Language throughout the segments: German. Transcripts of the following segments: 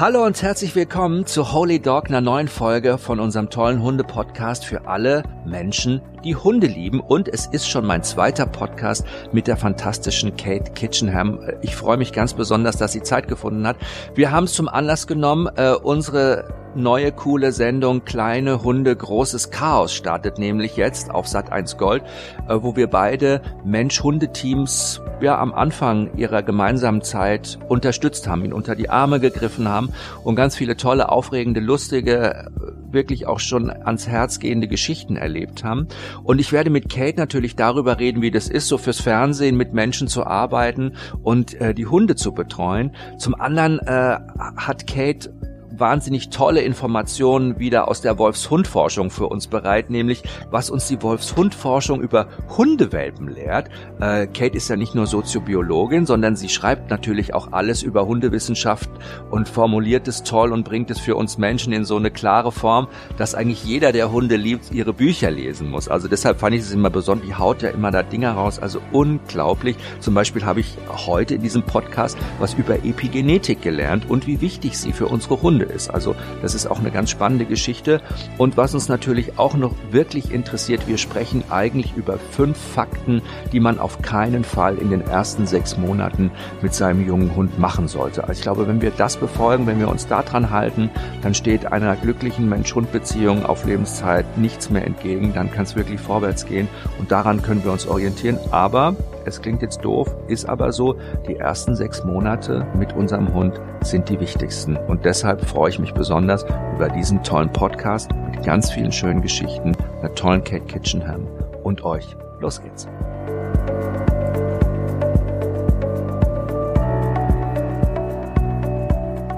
Hallo und herzlich willkommen zu Holy Dog, einer neuen Folge von unserem tollen Hunde-Podcast für alle Menschen, die Hunde lieben. Und es ist schon mein zweiter Podcast mit der fantastischen Kate Kitchenham. Ich freue mich ganz besonders, dass sie Zeit gefunden hat. Wir haben es zum Anlass genommen, äh, unsere neue coole Sendung Kleine Hunde, großes Chaos startet nämlich jetzt auf Sat 1 Gold, äh, wo wir beide Mensch-Hunde-Teams ja am Anfang ihrer gemeinsamen Zeit unterstützt haben, ihn unter die Arme gegriffen haben und ganz viele tolle, aufregende, lustige, wirklich auch schon ans Herz gehende Geschichten erlebt haben. Und ich werde mit Kate natürlich darüber reden, wie das ist, so fürs Fernsehen mit Menschen zu arbeiten und äh, die Hunde zu betreuen. Zum anderen äh, hat Kate wahnsinnig tolle Informationen wieder aus der Wolfshundforschung für uns bereit, nämlich was uns die Wolfshundforschung über Hundewelpen lehrt. Äh, Kate ist ja nicht nur Soziobiologin, sondern sie schreibt natürlich auch alles über Hundewissenschaft und formuliert es toll und bringt es für uns Menschen in so eine klare Form, dass eigentlich jeder, der Hunde liebt, ihre Bücher lesen muss. Also deshalb fand ich es immer besonders, die haut ja immer da Dinger raus, also unglaublich. Zum Beispiel habe ich heute in diesem Podcast was über Epigenetik gelernt und wie wichtig sie für unsere Hunde ist. Also das ist auch eine ganz spannende Geschichte. Und was uns natürlich auch noch wirklich interessiert, wir sprechen eigentlich über fünf Fakten, die man auf keinen Fall in den ersten sechs Monaten mit seinem jungen Hund machen sollte. Also ich glaube, wenn wir das befolgen, wenn wir uns daran halten, dann steht einer glücklichen Mensch-Hund-Beziehung auf Lebenszeit nichts mehr entgegen. Dann kann es wirklich vorwärts gehen und daran können wir uns orientieren. Aber es klingt jetzt doof, ist aber so, die ersten sechs Monate mit unserem Hund sind die wichtigsten. Und deshalb freue ich mich besonders über diesen tollen Podcast mit ganz vielen schönen Geschichten, einer tollen Kate Kitchenham und euch. Los geht's.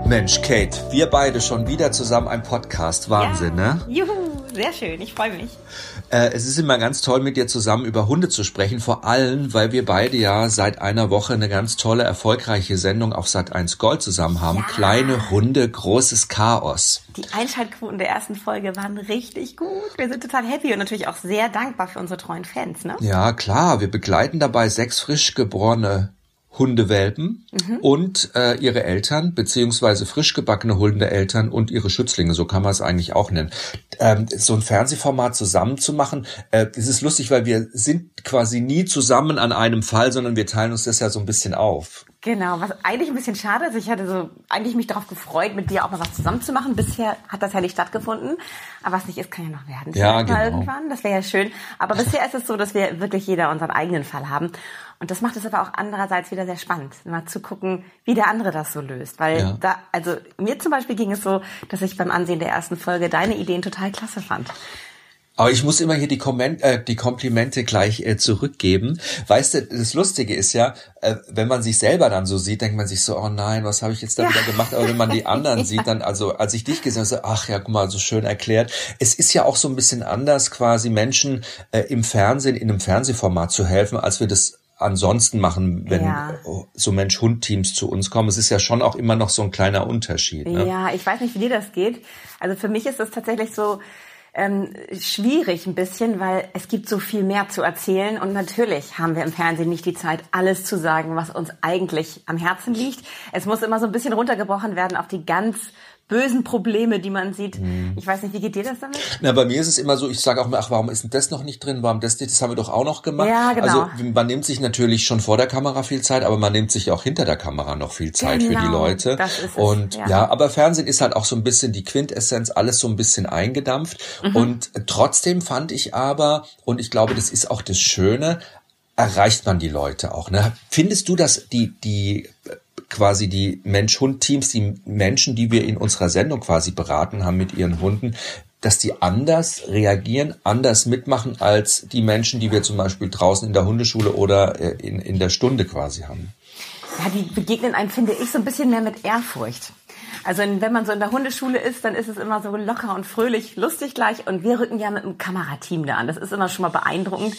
Mensch, Kate, wir beide schon wieder zusammen ein Podcast. Wahnsinn, ja. ne? Juhu, sehr schön, ich freue mich. Äh, es ist immer ganz toll, mit dir zusammen über Hunde zu sprechen, vor allem, weil wir beide ja seit einer Woche eine ganz tolle, erfolgreiche Sendung auf Sat 1 Gold zusammen haben. Ja. Kleine Hunde, großes Chaos. Die Einschaltquoten der ersten Folge waren richtig gut. Wir sind total happy und natürlich auch sehr dankbar für unsere treuen Fans, ne? Ja, klar. Wir begleiten dabei sechs frisch geborene Hundewelpen mhm. und äh, ihre Eltern, beziehungsweise frisch gebackene Hundeeltern und ihre Schützlinge, so kann man es eigentlich auch nennen. Ähm, so ein Fernsehformat zusammenzumachen, äh, es ist lustig, weil wir sind quasi nie zusammen an einem Fall, sondern wir teilen uns das ja so ein bisschen auf. Genau, was eigentlich ein bisschen schade ist. Ich hatte so eigentlich mich darauf gefreut, mit dir auch mal was zusammenzumachen. Bisher hat das ja nicht stattgefunden. Aber was nicht ist, kann ja noch werden. Ja, genau. Irgendwann. Das wäre ja schön. Aber bisher ist es so, dass wir wirklich jeder unseren eigenen Fall haben. Und das macht es aber auch andererseits wieder sehr spannend, mal zu gucken, wie der andere das so löst. Weil ja. da, also mir zum Beispiel ging es so, dass ich beim Ansehen der ersten Folge deine Ideen total klasse fand. Aber ich muss immer hier die, Komment, äh, die Komplimente gleich äh, zurückgeben. Weißt du, das Lustige ist ja, äh, wenn man sich selber dann so sieht, denkt man sich so, oh nein, was habe ich jetzt da ja. wieder gemacht? Aber wenn man die anderen sieht, dann, also als ich dich gesehen habe, so, ach ja, guck mal, so schön erklärt. Es ist ja auch so ein bisschen anders, quasi Menschen äh, im Fernsehen, in einem Fernsehformat zu helfen, als wir das ansonsten machen, wenn ja. so Mensch-Hund-Teams zu uns kommen. Es ist ja schon auch immer noch so ein kleiner Unterschied. Ne? Ja, ich weiß nicht, wie dir das geht. Also für mich ist es tatsächlich so, ähm, schwierig ein bisschen, weil es gibt so viel mehr zu erzählen und natürlich haben wir im Fernsehen nicht die Zeit, alles zu sagen, was uns eigentlich am Herzen liegt. Es muss immer so ein bisschen runtergebrochen werden auf die ganz bösen Probleme, die man sieht. Mhm. Ich weiß nicht, wie geht dir das damit? Na, bei mir ist es immer so, ich sage auch mal, ach, warum ist denn das noch nicht drin? Warum das nicht? Das haben wir doch auch noch gemacht. Ja, genau. Also man nimmt sich natürlich schon vor der Kamera viel Zeit, aber man nimmt sich auch hinter der Kamera noch viel Zeit genau, für die genau, Leute. Das ist es, und ja. ja. aber Fernsehen ist halt auch so ein bisschen die Quintessenz, alles so ein bisschen eingedampft. Mhm. Und trotzdem fand ich aber, und ich glaube, das ist auch das Schöne, erreicht man die Leute auch. Ne? Findest du, dass die, die quasi die Mensch-Hund-Teams, die Menschen, die wir in unserer Sendung quasi beraten haben mit ihren Hunden, dass die anders reagieren, anders mitmachen als die Menschen, die wir zum Beispiel draußen in der Hundeschule oder äh, in, in der Stunde quasi haben. Ja, die begegnen einem, finde ich, so ein bisschen mehr mit Ehrfurcht. Also wenn man so in der Hundeschule ist, dann ist es immer so locker und fröhlich, lustig gleich. Und wir rücken ja mit einem Kamerateam da an. Das ist immer schon mal beeindruckend.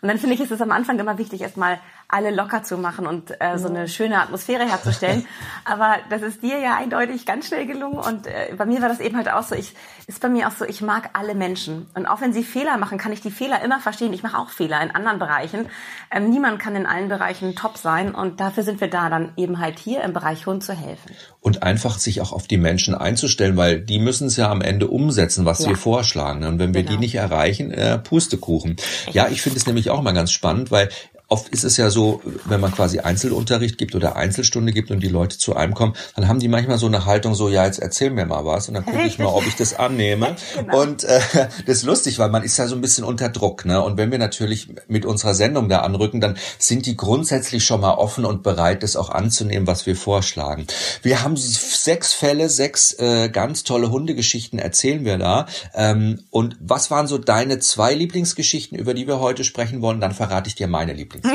Und dann finde ich, ist es am Anfang immer wichtig, erstmal alle locker zu machen und äh, so eine schöne Atmosphäre herzustellen. Aber das ist dir ja eindeutig ganz schnell gelungen und äh, bei mir war das eben halt auch so. Ich ist bei mir auch so, ich mag alle Menschen und auch wenn sie Fehler machen, kann ich die Fehler immer verstehen. Ich mache auch Fehler in anderen Bereichen. Ähm, niemand kann in allen Bereichen top sein und dafür sind wir da, dann eben halt hier im Bereich Hund zu helfen. Und einfach sich auch auf die Menschen einzustellen, weil die müssen es ja am Ende umsetzen, was ja. wir vorschlagen. Und wenn wir genau. die nicht erreichen, äh, Pustekuchen. Ja, ich finde es nämlich auch mal ganz spannend, weil oft ist es ja so, wenn man quasi Einzelunterricht gibt oder Einzelstunde gibt und die Leute zu einem kommen, dann haben die manchmal so eine Haltung so, ja, jetzt erzähl mir mal was und dann gucke ich mal, ob ich das annehme. genau. Und äh, das ist lustig, weil man ist ja so ein bisschen unter Druck. Ne? Und wenn wir natürlich mit unserer Sendung da anrücken, dann sind die grundsätzlich schon mal offen und bereit, das auch anzunehmen, was wir vorschlagen. Wir haben sechs Fälle, sechs äh, ganz tolle Hundegeschichten erzählen wir da. Ähm, und was waren so deine zwei Lieblingsgeschichten, über die wir heute sprechen wollen? Dann verrate ich dir meine Lieblingsgeschichten.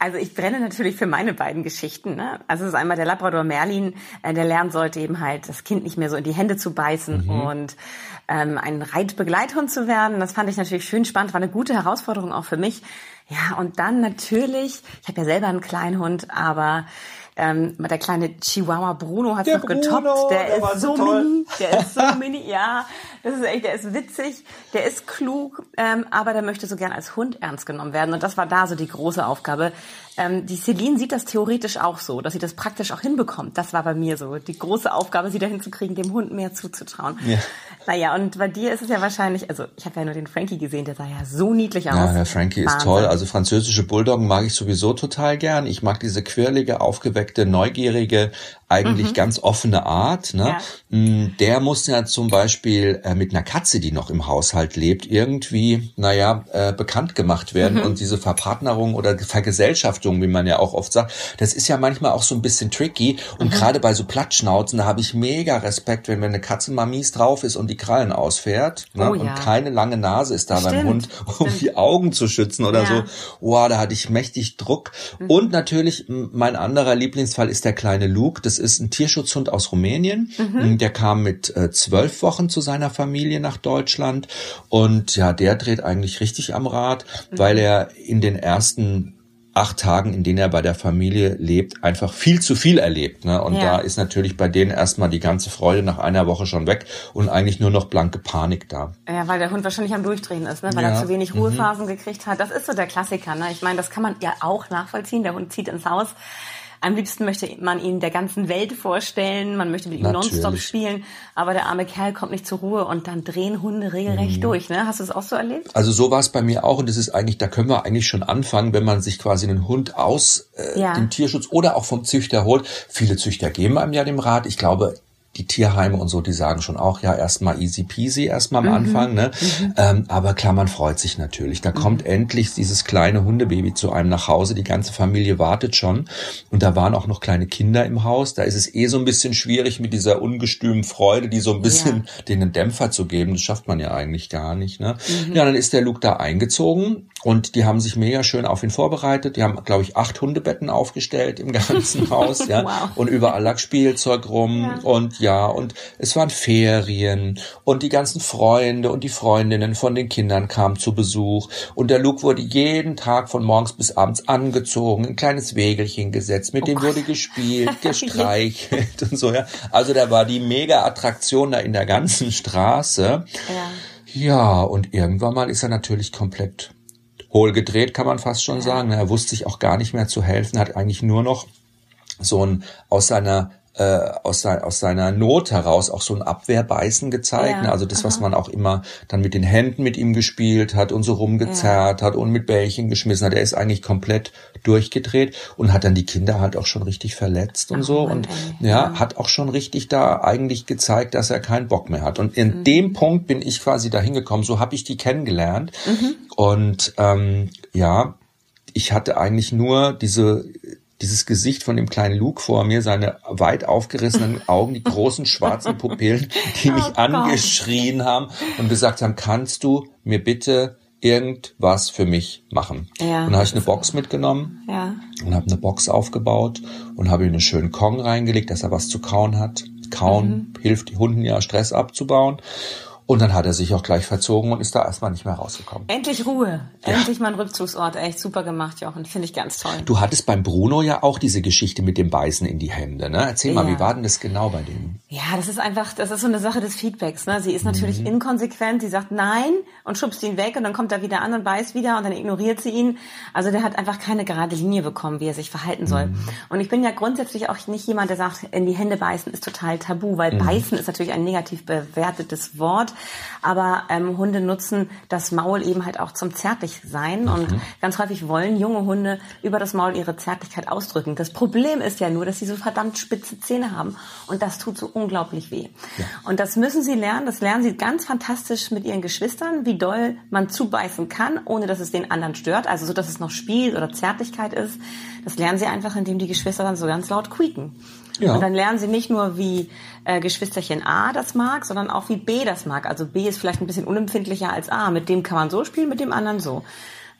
Also ich brenne natürlich für meine beiden Geschichten. Ne? Also es ist einmal der Labrador Merlin, äh, der lernen sollte eben halt das Kind nicht mehr so in die Hände zu beißen mhm. und ähm, ein Reitbegleithund zu werden. Das fand ich natürlich schön spannend, war eine gute Herausforderung auch für mich. Ja, und dann natürlich, ich habe ja selber einen kleinen Hund, aber ähm, der kleine Chihuahua Bruno hat noch Bruno, getoppt. Der, der ist so toll. mini, der ist so mini, ja. Das ist echt, der ist witzig, der ist klug, ähm, aber der möchte so gern als Hund ernst genommen werden. Und das war da so die große Aufgabe. Ähm, die Celine sieht das theoretisch auch so, dass sie das praktisch auch hinbekommt. Das war bei mir so die große Aufgabe, sie dahin zu kriegen, dem Hund mehr zuzutrauen. Ja. Naja, und bei dir ist es ja wahrscheinlich, also ich habe ja nur den Frankie gesehen, der sah ja so niedlich aus. Ja, der Frankie Wahnsinn. ist toll. Also französische Bulldoggen mag ich sowieso total gern. Ich mag diese quirlige, aufgeweckte, neugierige, eigentlich mhm. ganz offene Art. Ne? Ja. Mm, der muss ja zum Beispiel äh, mit einer Katze, die noch im Haushalt lebt, irgendwie, naja, äh, bekannt gemacht werden. Mhm. Und diese Verpartnerung oder Vergesellschaftung, wie man ja auch oft sagt, das ist ja manchmal auch so ein bisschen tricky. Und mhm. gerade bei so Plattschnauzen, da habe ich mega Respekt, wenn, wenn eine Katze mal mies drauf ist und die Krallen ausfährt. Ne? Oh, ja. Und keine lange Nase ist da Stimmt. beim Hund, um Stimmt. die Augen zu schützen oder ja. so. Wow, da hatte ich mächtig Druck. Mhm. Und natürlich, mein anderer Lieblingsfall ist der kleine Luke. Das ist ein Tierschutzhund aus Rumänien. Mhm. Der kam mit äh, zwölf Wochen zu seiner Familie nach Deutschland und ja, der dreht eigentlich richtig am Rad, mhm. weil er in den ersten acht Tagen, in denen er bei der Familie lebt, einfach viel zu viel erlebt. Ne? Und ja. da ist natürlich bei denen erstmal die ganze Freude nach einer Woche schon weg und eigentlich nur noch blanke Panik da. Ja, weil der Hund wahrscheinlich am Durchdrehen ist, ne? weil ja. er zu wenig Ruhephasen mhm. gekriegt hat. Das ist so der Klassiker. Ne? Ich meine, das kann man ja auch nachvollziehen. Der Hund zieht ins Haus. Am liebsten möchte man ihn der ganzen Welt vorstellen, man möchte mit ihm Natürlich. nonstop spielen, aber der arme Kerl kommt nicht zur Ruhe und dann drehen Hunde regelrecht mhm. durch. Ne? Hast du es auch so erlebt? Also so war es bei mir auch und das ist eigentlich, da können wir eigentlich schon anfangen, wenn man sich quasi einen Hund aus äh, ja. dem Tierschutz oder auch vom Züchter holt. Viele Züchter geben einem ja dem Rat. Ich glaube, die Tierheime und so, die sagen schon auch, ja, erstmal easy peasy erstmal am mhm. Anfang, ne? Mhm. Ähm, aber klar, man freut sich natürlich. Da mhm. kommt endlich dieses kleine Hundebaby zu einem nach Hause. Die ganze Familie wartet schon. Und da waren auch noch kleine Kinder im Haus. Da ist es eh so ein bisschen schwierig mit dieser ungestümen Freude, die so ein bisschen ja. denen Dämpfer zu geben. Das schafft man ja eigentlich gar nicht, ne? Mhm. Ja, dann ist der Luke da eingezogen und die haben sich mega schön auf ihn vorbereitet. Die haben, glaube ich, acht Hundebetten aufgestellt im ganzen Haus, ja. Wow. Und überall lag Spielzeug rum ja. und ja, und es waren Ferien und die ganzen Freunde und die Freundinnen von den Kindern kamen zu Besuch und der Luke wurde jeden Tag von morgens bis abends angezogen, ein kleines Wägelchen gesetzt, mit oh dem Gott. wurde gespielt, gestreichelt und so, ja. Also da war die mega Attraktion da in der ganzen Straße. Ja. Ja, und irgendwann mal ist er natürlich komplett hohl gedreht, kann man fast schon sagen. Er wusste sich auch gar nicht mehr zu helfen, hat eigentlich nur noch so ein aus seiner äh, aus, sein, aus seiner Not heraus auch so ein Abwehrbeißen gezeigt. Ja, ne? Also das, aha. was man auch immer dann mit den Händen mit ihm gespielt hat und so rumgezerrt ja. hat und mit Bällchen geschmissen hat. Er ist eigentlich komplett durchgedreht und hat dann die Kinder halt auch schon richtig verletzt und Ach, so. und ja, ja, hat auch schon richtig da eigentlich gezeigt, dass er keinen Bock mehr hat. Und in mhm. dem Punkt bin ich quasi dahin gekommen. So habe ich die kennengelernt. Mhm. Und ähm, ja, ich hatte eigentlich nur diese dieses Gesicht von dem kleinen Luke vor mir, seine weit aufgerissenen Augen, die großen schwarzen Pupillen, die mich oh angeschrien haben und gesagt haben, kannst du mir bitte irgendwas für mich machen? Ja, und habe ich eine Box mitgenommen ja. und habe eine Box aufgebaut und habe ihm einen schönen Kong reingelegt, dass er was zu kauen hat. Kauen mhm. hilft die Hunden ja, Stress abzubauen. Und dann hat er sich auch gleich verzogen und ist da erstmal nicht mehr rausgekommen. Endlich Ruhe. Ja. Endlich mal ein Rückzugsort. Echt super gemacht, Jochen. Finde ich ganz toll. Du hattest beim Bruno ja auch diese Geschichte mit dem Beißen in die Hände. Ne? Erzähl ja. mal, wie war denn das genau bei dem? Ja, das ist einfach, das ist so eine Sache des Feedbacks. Ne? Sie ist natürlich mhm. inkonsequent. Sie sagt nein und schubst ihn weg und dann kommt er wieder an und beißt wieder und dann ignoriert sie ihn. Also der hat einfach keine gerade Linie bekommen, wie er sich verhalten soll. Mhm. Und ich bin ja grundsätzlich auch nicht jemand, der sagt, in die Hände beißen ist total tabu, weil mhm. beißen ist natürlich ein negativ bewertetes Wort. Aber ähm, Hunde nutzen das Maul eben halt auch zum Zärtlichsein. Mhm. Und ganz häufig wollen junge Hunde über das Maul ihre Zärtlichkeit ausdrücken. Das Problem ist ja nur, dass sie so verdammt spitze Zähne haben. Und das tut so unglaublich weh. Ja. Und das müssen sie lernen. Das lernen sie ganz fantastisch mit ihren Geschwistern, wie doll man zubeißen kann, ohne dass es den anderen stört. Also so, dass es noch Spiel oder Zärtlichkeit ist. Das lernen sie einfach, indem die Geschwister dann so ganz laut quieken. Ja. Und dann lernen sie nicht nur, wie äh, Geschwisterchen A das mag, sondern auch wie B das mag. Also B ist vielleicht ein bisschen unempfindlicher als A. Mit dem kann man so spielen, mit dem anderen so.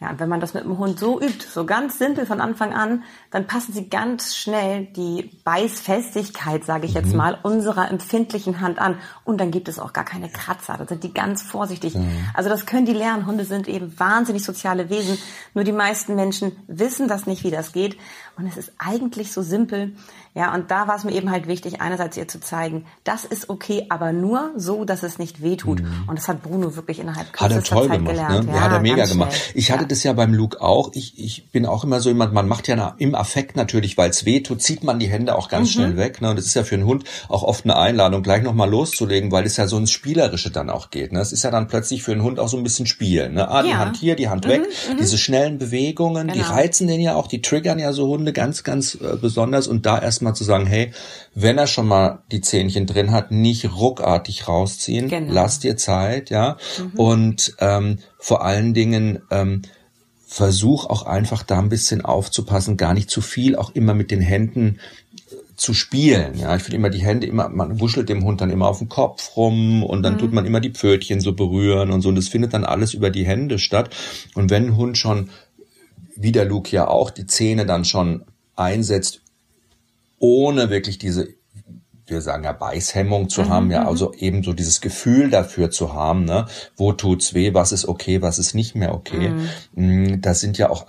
Ja, und wenn man das mit dem Hund so übt, so ganz simpel von Anfang an, dann passen sie ganz schnell die Beißfestigkeit, sage ich jetzt mhm. mal, unserer empfindlichen Hand an. Und dann gibt es auch gar keine Kratzer. Da sind die ganz vorsichtig. Mhm. Also das können die lernen. Hunde sind eben wahnsinnig soziale Wesen. Nur die meisten Menschen wissen das nicht, wie das geht. Und es ist eigentlich so simpel. Ja, und da war es mir eben halt wichtig, einerseits ihr zu zeigen, das ist okay, aber nur so, dass es nicht wehtut. Mhm. Und das hat Bruno wirklich innerhalb kürzester hat er toll Zeit gemacht, gelernt. Ne? Ja, hat er mega gemacht. Ich hatte ja. das ja beim Luke auch. Ich, ich bin auch immer so jemand, man macht ja im Affekt natürlich, weil es wehtut, zieht man die Hände auch ganz mhm. schnell weg. Ne? Und das ist ja für einen Hund auch oft eine Einladung, gleich nochmal loszulegen, weil es ja so ins Spielerische dann auch geht. Ne? Es ist ja dann plötzlich für einen Hund auch so ein bisschen Spiel. Ne? Ah, die ja. Hand hier, die Hand mhm. weg. Mhm. Diese schnellen Bewegungen, genau. die reizen den ja auch, die triggern ja so Hunde ganz, ganz äh, besonders. Und da erstmal zu sagen, hey, wenn er schon mal die Zähnchen drin hat, nicht ruckartig rausziehen. Genau. Lass dir Zeit, ja. Mhm. Und ähm, vor allen Dingen ähm, versuch auch einfach da ein bisschen aufzupassen, gar nicht zu viel, auch immer mit den Händen äh, zu spielen. Ja, ich finde immer die Hände immer, man wuschelt dem Hund dann immer auf den Kopf rum und dann mhm. tut man immer die Pfötchen so berühren und so. Und das findet dann alles über die Hände statt. Und wenn ein Hund schon, wie der Luke ja auch, die Zähne dann schon einsetzt ohne wirklich diese wir sagen ja Beißhemmung zu mhm, haben, ja, mhm. also eben so dieses Gefühl dafür zu haben, ne, wo tut's weh, was ist okay, was ist nicht mehr okay. Mhm. Mm, das sind ja auch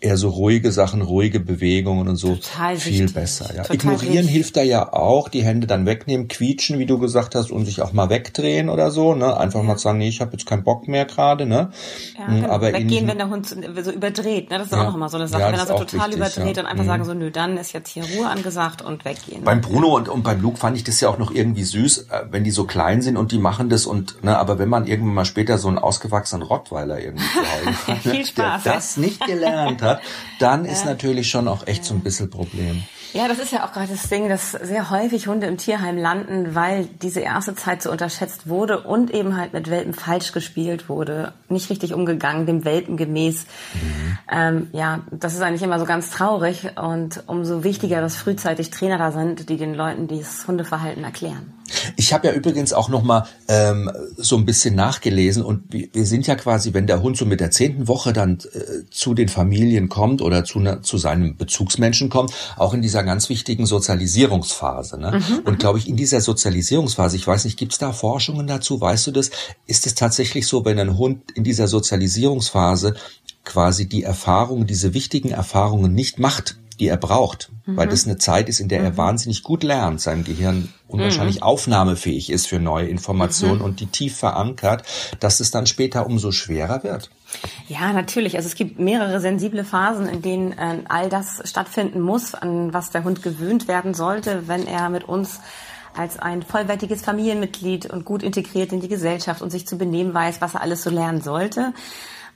eher so ruhige Sachen, ruhige Bewegungen und so Total viel wichtig. besser. Ja. Total Ignorieren richtig. hilft da ja auch, die Hände dann wegnehmen, quietschen, wie du gesagt hast, und sich auch mal wegdrehen oder so, ne, einfach ja. mal sagen, nee, ich habe jetzt keinen Bock mehr gerade, ne. Ja, mm. Aber weggehen, wenn der Hund so überdreht, ne, das ist ja. auch mal so eine Sache, wenn er so total wichtig, überdreht und einfach mhm. sagen so, nö, dann ist jetzt hier Ruhe angesagt und weggehen. Beim Bruno und, und beim Luke fand ich das ja auch noch irgendwie süß, äh, wenn die so klein sind und die machen das und, ne, aber wenn man irgendwann mal später so einen ausgewachsenen Rottweiler irgendwie zu Hause hat, ne, der das nicht gelernt hat, dann ist natürlich schon auch echt so ein bisschen Problem. Ja, das ist ja auch gerade das Ding, dass sehr häufig Hunde im Tierheim landen, weil diese erste Zeit so unterschätzt wurde und eben halt mit Welpen falsch gespielt wurde, nicht richtig umgegangen, dem Welpen gemäß. Mhm. Ähm, ja, das ist eigentlich immer so ganz traurig und umso wichtiger, dass frühzeitig Trainer da sind, die den Leuten dieses Hundeverhalten erklären. Ich habe ja übrigens auch noch mal ähm, so ein bisschen nachgelesen und wir, sind ja quasi, wenn der Hund so mit der zehnten Woche dann äh, zu den Familien kommt oder zu, ne, zu seinem Bezugsmenschen kommt, auch in dieser ganz wichtigen Sozialisierungsphase. Ne? Mhm, und glaube ich, in dieser Sozialisierungsphase, ich weiß nicht, gibt es da Forschungen dazu? Weißt du das? Ist es tatsächlich so, wenn ein Hund in dieser Sozialisierungsphase quasi die Erfahrungen, diese wichtigen Erfahrungen nicht macht, die er braucht, mhm. weil das eine Zeit ist, in der mhm. er wahnsinnig gut lernt, sein Gehirn unwahrscheinlich mhm. aufnahmefähig ist für neue Informationen mhm. und die tief verankert, dass es dann später umso schwerer wird. Ja, natürlich. Also es gibt mehrere sensible Phasen, in denen äh, all das stattfinden muss, an was der Hund gewöhnt werden sollte, wenn er mit uns als ein vollwertiges Familienmitglied und gut integriert in die Gesellschaft und sich zu benehmen weiß, was er alles so lernen sollte.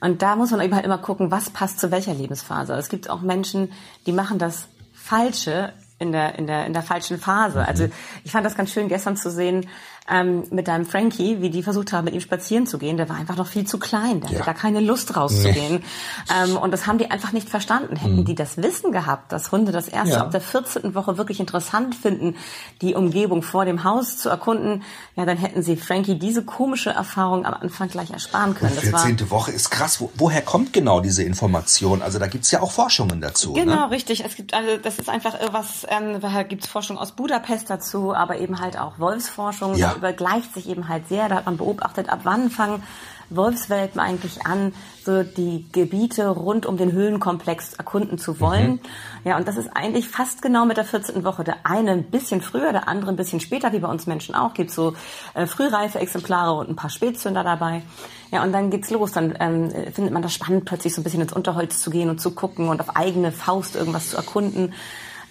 Und da muss man eben halt immer gucken, was passt zu welcher Lebensphase. Es gibt auch Menschen, die machen das Falsche in der, in der, in der falschen Phase. Also mhm. ich fand das ganz schön gestern zu sehen, ähm, mit deinem Frankie, wie die versucht haben, mit ihm spazieren zu gehen. Der war einfach noch viel zu klein. Der ja. hatte da keine Lust rauszugehen. Nee. Ähm, und das haben die einfach nicht verstanden. Hätten mhm. die das Wissen gehabt, dass Hunde das erste ja. ab der 14. Woche wirklich interessant finden, die Umgebung vor dem Haus zu erkunden, ja, dann hätten sie Frankie diese komische Erfahrung am Anfang gleich ersparen können. Die 14. Woche ist krass. Wo, woher kommt genau diese Information? Also da gibt's ja auch Forschungen dazu. Genau, ne? richtig. Es gibt also das ist einfach was, ähm, da gibt's Forschung aus Budapest dazu, aber eben halt auch Wolfsforschung. Ja übergleicht sich eben halt sehr. Da hat man beobachtet, ab wann fangen Wolfswelpen eigentlich an, so die Gebiete rund um den Höhlenkomplex erkunden zu wollen. Mhm. Ja, und das ist eigentlich fast genau mit der 14. Woche. Der eine ein bisschen früher, der andere ein bisschen später, wie bei uns Menschen auch. Gibt so äh, frühreife Exemplare und ein paar Spätzünder dabei. Ja, und dann geht's los. Dann ähm, findet man das spannend, plötzlich so ein bisschen ins Unterholz zu gehen und zu gucken und auf eigene Faust irgendwas zu erkunden.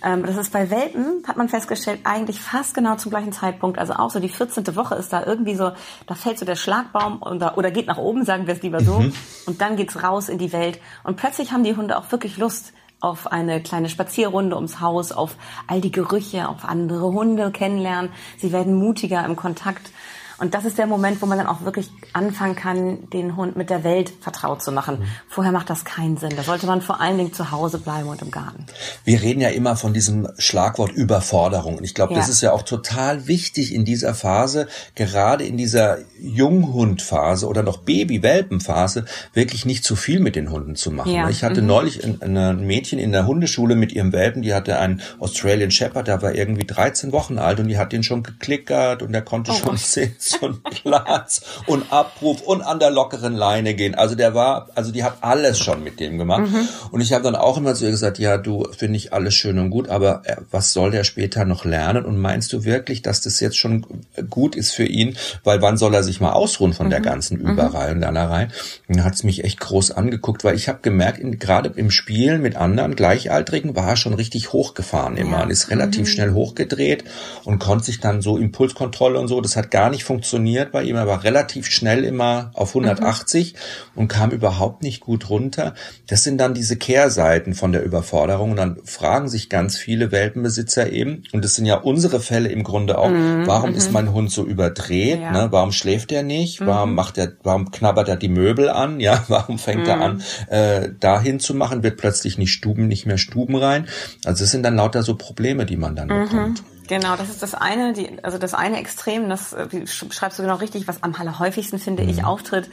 Ähm, das ist bei Welpen, hat man festgestellt, eigentlich fast genau zum gleichen Zeitpunkt. Also auch so die 14. Woche ist da irgendwie so, da fällt so der Schlagbaum oder, oder geht nach oben, sagen wir es lieber so. Mhm. Und dann geht's raus in die Welt. Und plötzlich haben die Hunde auch wirklich Lust auf eine kleine Spazierrunde ums Haus, auf all die Gerüche, auf andere Hunde kennenlernen. Sie werden mutiger im Kontakt. Und das ist der Moment, wo man dann auch wirklich anfangen kann, den Hund mit der Welt vertraut zu machen. Mhm. Vorher macht das keinen Sinn. Da sollte man vor allen Dingen zu Hause bleiben und im Garten. Wir reden ja immer von diesem Schlagwort Überforderung. Und ich glaube, ja. das ist ja auch total wichtig in dieser Phase, gerade in dieser Junghundphase oder noch Baby-Welpenphase, wirklich nicht zu viel mit den Hunden zu machen. Ja. Ich hatte mhm. neulich ein Mädchen in der Hundeschule mit ihrem Welpen, die hatte einen Australian Shepherd, der war irgendwie 13 Wochen alt und die hat den schon geklickert und der konnte oh, schon 10 zum Platz und Abruf und an der lockeren Leine gehen. Also der war, also die hat alles schon mit dem gemacht. Mhm. Und ich habe dann auch immer zu ihr gesagt, ja, du finde ich alles schön und gut, aber äh, was soll der später noch lernen? Und meinst du wirklich, dass das jetzt schon gut ist für ihn? Weil wann soll er sich mal ausruhen von mhm. der ganzen mhm. Überei und Lernerei? Dann hat es mich echt groß angeguckt, weil ich habe gemerkt, gerade im Spielen mit anderen Gleichaltrigen war er schon richtig hochgefahren immer. Ja. Und ist relativ mhm. schnell hochgedreht und konnte sich dann so Impulskontrolle und so, das hat gar nicht funktioniert funktioniert bei ihm. Er war relativ schnell immer auf 180 mhm. und kam überhaupt nicht gut runter. Das sind dann diese Kehrseiten von der Überforderung. Und dann fragen sich ganz viele Welpenbesitzer eben, und das sind ja unsere Fälle im Grunde auch, mhm. warum ist mhm. mein Hund so überdreht? Ja. Ne? Warum schläft er nicht? Mhm. Warum macht er, warum knabbert er die Möbel an? Ja, warum fängt er an, mhm. äh, dahin zu machen? Wird plötzlich nicht Stuben, nicht mehr Stuben rein? Also es sind dann lauter so Probleme, die man dann bekommt. Genau, das ist das eine, die, also das eine Extrem, das äh, schreibst du genau richtig, was am allerhäufigsten, finde mhm. ich, auftritt.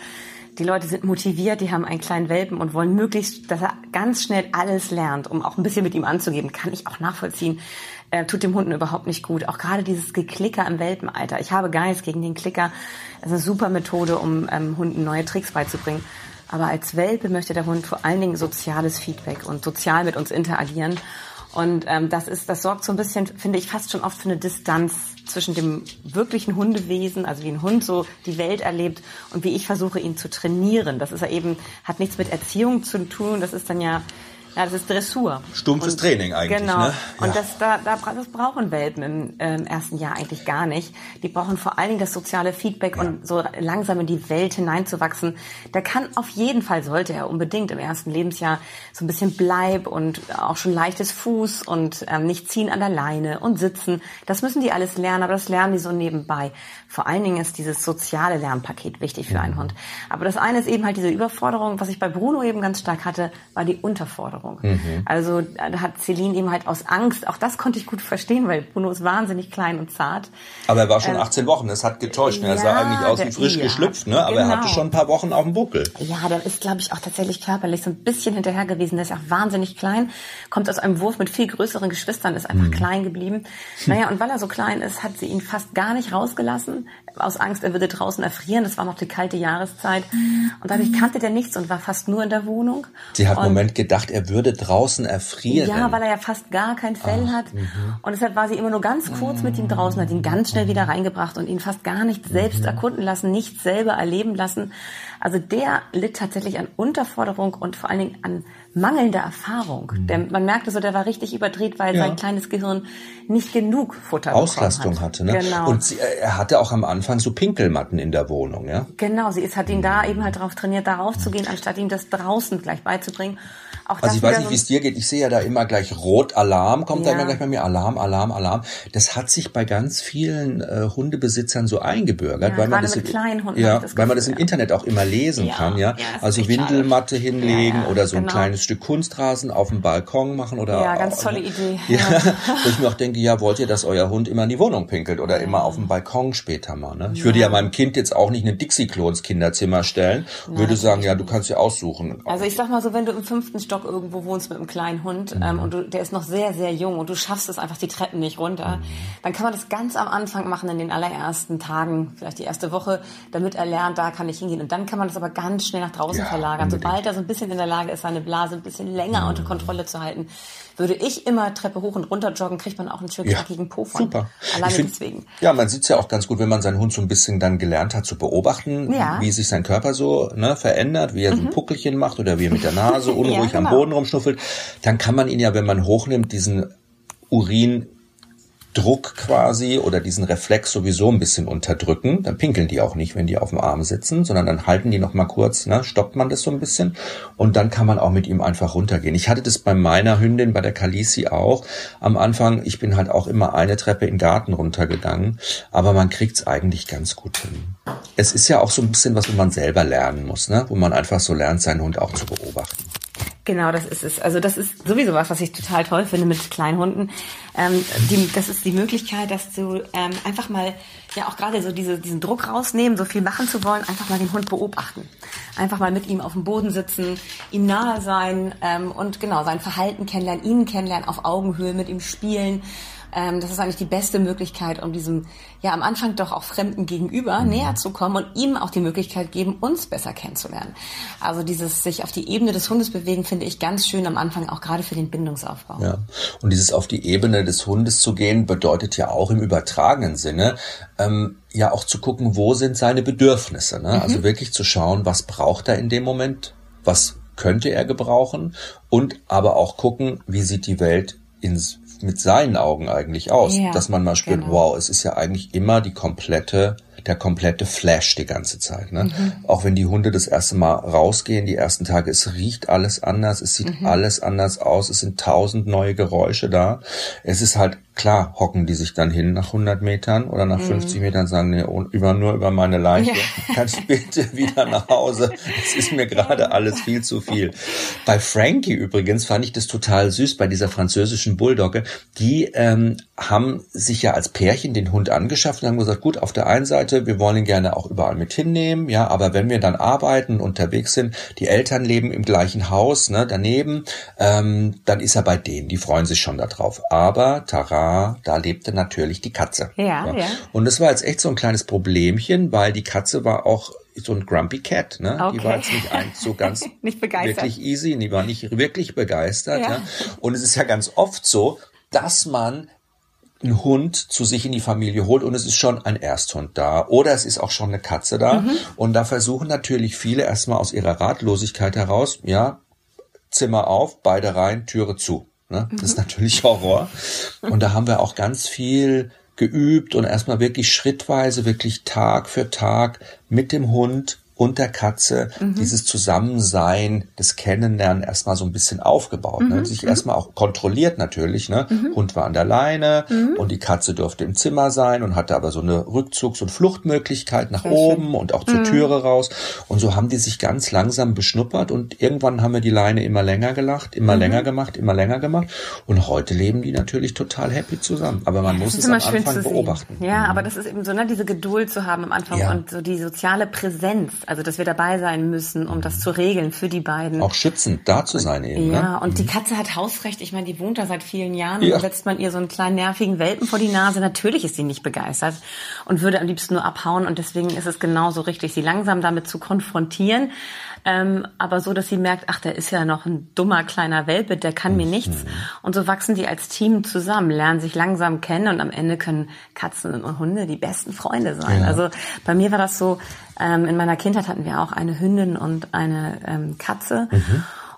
Die Leute sind motiviert, die haben einen kleinen Welpen und wollen möglichst, dass er ganz schnell alles lernt, um auch ein bisschen mit ihm anzugeben. Kann ich auch nachvollziehen. Äh, tut dem Hunden überhaupt nicht gut. Auch gerade dieses Geklicker im Welpenalter. Ich habe gar nichts gegen den Klicker. Das ist eine super Methode, um ähm, Hunden neue Tricks beizubringen. Aber als Welpe möchte der Hund vor allen Dingen soziales Feedback und sozial mit uns interagieren. Und ähm, das ist, das sorgt so ein bisschen, finde ich, fast schon oft für eine Distanz zwischen dem wirklichen Hundewesen, also wie ein Hund so die Welt erlebt und wie ich versuche, ihn zu trainieren. Das ist ja eben, hat nichts mit Erziehung zu tun. Das ist dann ja ja, das ist Dressur. Stumpfes und, Training eigentlich. Genau. Ne? Ja. Und das, da, da, das brauchen Welpen im ähm, ersten Jahr eigentlich gar nicht. Die brauchen vor allen Dingen das soziale Feedback ja. und so langsam in die Welt hineinzuwachsen. Der kann auf jeden Fall, sollte er unbedingt im ersten Lebensjahr so ein bisschen Bleib und auch schon leichtes Fuß und ähm, nicht ziehen an der Leine und sitzen. Das müssen die alles lernen, aber das lernen die so nebenbei. Vor allen Dingen ist dieses soziale Lernpaket wichtig für einen Hund. Aber das eine ist eben halt diese Überforderung. Was ich bei Bruno eben ganz stark hatte, war die Unterforderung. Essstörung. Mhm. Also da hat Celine eben halt aus Angst, auch das konnte ich gut verstehen, weil Bruno ist wahnsinnig klein und zart. Aber er war schon ähm, 18 Wochen, das hat getäuscht. Ja, er sah eigentlich aus wie frisch ja, geschlüpft, ne? aber genau. er hatte schon ein paar Wochen auf dem Buckel. Ja, der ist, glaube ich, auch tatsächlich körperlich so ein bisschen hinterher gewesen. Der ist auch wahnsinnig klein, kommt aus einem Wurf mit viel größeren Geschwistern, ist einfach mhm. klein geblieben. Naja, und weil er so klein ist, hat sie ihn fast gar nicht rausgelassen, aus Angst, er würde draußen erfrieren. Das war noch die kalte Jahreszeit. Und dadurch kannte der nichts und war fast nur in der Wohnung. Sie hat einen Moment gedacht, er würde draußen erfrieren. Ja, weil er ja fast gar kein Fell Ach, hat. Mhm. Und deshalb war sie immer nur ganz kurz mit ihm draußen, hat ihn ganz schnell wieder reingebracht und ihn fast gar nicht selbst mhm. erkunden lassen, nichts selber erleben lassen. Also der litt tatsächlich an Unterforderung und vor allen Dingen an mangelnder Erfahrung. Mhm. Der, man merkte so, der war richtig überdreht, weil ja. sein kleines Gehirn nicht genug Futter Auslastung hat. hatte. Ne? Genau. Und sie, äh, er hatte auch am Anfang so Pinkelmatten in der Wohnung, ja? Genau, sie ist, hat ihn da eben halt darauf trainiert, darauf zu gehen, anstatt ihm das draußen gleich beizubringen. Auch also ich weiß nicht, wie es dir geht. Ich sehe ja da immer gleich Rot, Alarm, kommt ja. da immer gleich bei mir Alarm, Alarm, Alarm. Das hat sich bei ganz vielen äh, Hundebesitzern so eingebürgert, ja, weil man das Hunden ja, weil man das im Internet auch immer lesen kann, ja. also Windelmatte hinlegen oder so ein genau. kleines Stück Kunstrasen auf dem Balkon machen oder Ja, ganz tolle Idee. Ja, wo ich mir auch denke, ja, wollt ihr, dass euer Hund immer in die Wohnung pinkelt oder immer auf dem Balkon später mal, ne? Ich würde ja meinem Kind jetzt auch nicht eine Dixie-Klo ins Kinderzimmer stellen, würde sagen, ja, du kannst ja aussuchen. Also ich sag mal so, wenn du im fünften Stock irgendwo wohnst mit einem kleinen Hund Mhm. ähm, und du, der ist noch sehr, sehr jung und du schaffst es einfach die Treppen nicht runter, Mhm. dann kann man das ganz am Anfang machen in den allerersten Tagen, vielleicht die erste Woche, damit er lernt, da kann ich hingehen. Und dann kann man das aber ganz schnell nach draußen Ja, verlagern. unbedingt. Sobald er so ein bisschen in der Lage ist, seine Blase ein bisschen länger Mhm. unter Kontrolle zu halten, würde ich immer Treppe hoch und runter joggen, kriegt man auch einen schönen Ja, knackigen Po von. Super. Alleine find- deswegen. Ja, man sieht's ja auch ganz gut, wenn man seinen Hund so ein bisschen dann gelernt hat zu beobachten, Ja. Mhm. wie sich sein Körper so ne, verändert, wie er so ein Puckelchen macht oder wie er mit der Nase unruhig am genau. Boden rumschnuffelt. Dann kann man ihn ja, wenn man hochnimmt, diesen Urin Druck quasi oder diesen Reflex sowieso ein bisschen unterdrücken. Dann pinkeln die auch nicht, wenn die auf dem Arm sitzen, sondern dann halten die noch mal kurz, ne, stoppt man das so ein bisschen und dann kann man auch mit ihm einfach runtergehen. Ich hatte das bei meiner Hündin, bei der Kalisi auch. Am Anfang, ich bin halt auch immer eine Treppe in den Garten runtergegangen, aber man kriegt's eigentlich ganz gut hin. Es ist ja auch so ein bisschen was, wo man selber lernen muss, ne, wo man einfach so lernt, seinen Hund auch zu beobachten. Genau, das ist es. Also das ist sowieso was, was ich total toll finde mit kleinen Hunden. Ähm, die, das ist die Möglichkeit, dass du ähm, einfach mal, ja auch gerade so diese, diesen Druck rausnehmen, so viel machen zu wollen, einfach mal den Hund beobachten. Einfach mal mit ihm auf dem Boden sitzen, ihm nahe sein ähm, und genau sein Verhalten kennenlernen, ihn kennenlernen, auf Augenhöhe mit ihm spielen. Ähm, das ist eigentlich die beste Möglichkeit, um diesem, ja am Anfang doch auch Fremden gegenüber Mhm. näher zu kommen und ihm auch die Möglichkeit geben, uns besser kennenzulernen. Also dieses sich auf die Ebene des Hundes bewegen, finde ich ganz schön am Anfang, auch gerade für den Bindungsaufbau. Ja. Und dieses auf die Ebene des Hundes zu gehen, bedeutet ja auch im übertragenen Sinne, ähm, ja auch zu gucken, wo sind seine Bedürfnisse. Ne? Also wirklich zu schauen, was braucht er in dem Moment, was könnte er gebrauchen und aber auch gucken, wie sieht die Welt ins, mit seinen Augen eigentlich aus. Ja, Dass man mal spürt, genau. wow, es ist ja eigentlich immer die komplette der komplette Flash die ganze Zeit. Ne? Mhm. Auch wenn die Hunde das erste Mal rausgehen, die ersten Tage, es riecht alles anders, es sieht Mhm. alles anders aus, es sind tausend neue Geräusche da. Es ist halt klar, hocken die sich dann hin nach 100 Metern oder nach 50 Metern, sagen, nee, und über, nur über meine Leiche, Mhm. Ja. kannst bitte wieder nach Hause. Es ist mir gerade alles viel zu viel. Bei Frankie übrigens fand ich das total süß, bei dieser französischen Bulldogge, die ähm, haben sich ja als Pärchen den Hund angeschafft und haben gesagt, gut, auf der einen Seite, wir wollen ihn gerne auch überall mit hinnehmen, ja, aber wenn wir dann arbeiten, unterwegs sind, die Eltern leben im gleichen Haus, ne, daneben, ähm, dann ist er bei denen, die freuen sich schon darauf. Aber Tara, da lebte natürlich die Katze. Ja, ja. Und das war jetzt echt so ein kleines Problemchen, weil die Katze war auch so ein Grumpy Cat, ne? Die Okay. war jetzt nicht ein, so ganz Nicht begeistert. wirklich easy, die war nicht wirklich begeistert. Ja. Ja. Und es ist ja ganz oft so, dass man einen Hund zu sich in die Familie holt und es ist schon ein Ersthund da oder es ist auch schon eine Katze da Mhm. und da versuchen natürlich viele erstmal aus ihrer Ratlosigkeit heraus, ja, Zimmer auf, beide rein, Türe zu. Ne? Das ist natürlich Horror. Und da haben wir auch ganz viel geübt und erstmal wirklich schrittweise, wirklich Tag für Tag mit dem Hund und der Katze dieses Zusammensein, das Kennenlernen erstmal so ein bisschen aufgebaut. Ne? Sich erstmal auch kontrolliert natürlich. Ne? Hund war an der Leine und die Katze durfte im Zimmer sein und hatte aber so eine Rückzugs- und Fluchtmöglichkeit nach oben und auch zur Türe raus. Und so haben die sich ganz langsam beschnuppert und irgendwann haben wir die Leine immer länger gelacht, immer länger gemacht, immer länger gemacht. Und heute leben die natürlich total happy zusammen. Aber man muss es am schön Anfang beobachten. Mhm. Ja, aber das ist eben so, ne, diese Geduld zu haben am Anfang Ja. und so die soziale Präsenz, also dass wir dabei sein müssen, um das zu regeln für die beiden. Auch schützend da zu sein eben. Ja, Ne? und die Katze hat Hausrecht. Ich meine, die wohnt da seit vielen Jahren. Ja. Und setzt man ihr so einen kleinen nervigen Welpen vor die Nase. Natürlich ist sie nicht begeistert und würde am liebsten nur abhauen. Und deswegen ist es genauso richtig, sie langsam damit zu konfrontieren. Ähm, aber so, dass sie merkt, ach, der ist ja noch ein dummer kleiner Welpe, der kann mir nichts. Und so wachsen die als Team zusammen, lernen sich langsam kennen und am Ende können Katzen und Hunde die besten Freunde sein. Ja. Also bei mir war das so, ähm, in meiner Kindheit hatten wir auch eine Hündin und eine ähm, Katze.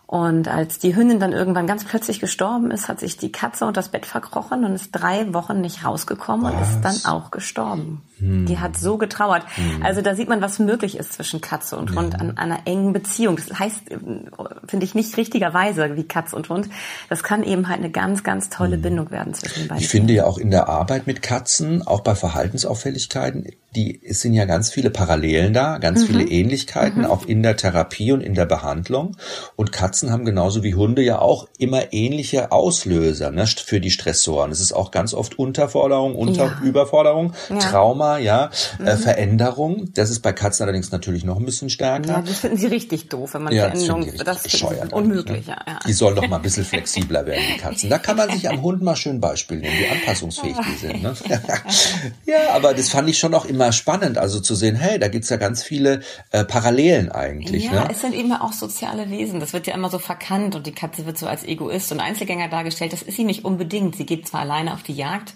Und als die Hündin dann irgendwann ganz plötzlich gestorben ist, hat sich die Katze unter das Bett verkrochen und ist drei Wochen nicht rausgekommen und ist dann auch gestorben. Die hat so getrauert. Also da sieht man, was möglich ist zwischen Katze und Hund an einer engen Beziehung. Das heißt, ähm, finde ich nicht richtigerweise wie Katze und Hund. Das kann eben halt eine ganz, ganz tolle Bindung werden zwischen den beiden. Ich finde ja auch in der Arbeit mit Katzen, auch bei Verhaltensauffälligkeiten, die es sind ja ganz viele Parallelen da, ganz mhm. viele Ähnlichkeiten, mhm. auch in der Therapie und in der Behandlung. Und Katzen haben genauso wie Hunde ja auch immer ähnliche Auslöser ne, für die Stressoren. Es ist auch ganz oft Unterforderung, Unter ja. Überforderung, ja. Trauma, ja, äh, mhm. äh, Veränderung. Das ist bei Katzen allerdings natürlich noch ein bisschen stärker. Ja, das finden sie richtig doof, wenn man ja, Veränderung, das, das bescheuert unmöglich. Ne? Ja, Die sollen doch mal ein bisschen flexibler werden, die Katzen. Da kann man sich am Hund mal schön Beispiel nehmen, wie anpassungsfähig die sind. Ne? ja, aber das fand ich schon auch immer spannend, also zu sehen, hey, da gibt's ja ganz viele äh, Parallelen eigentlich. Ja, ne? es sind eben auch soziale Wesen. Das wird ja immer so verkannt und die Katze wird so als Egoist und Einzelgänger dargestellt. Das ist sie nicht unbedingt. Sie geht zwar alleine auf die Jagd,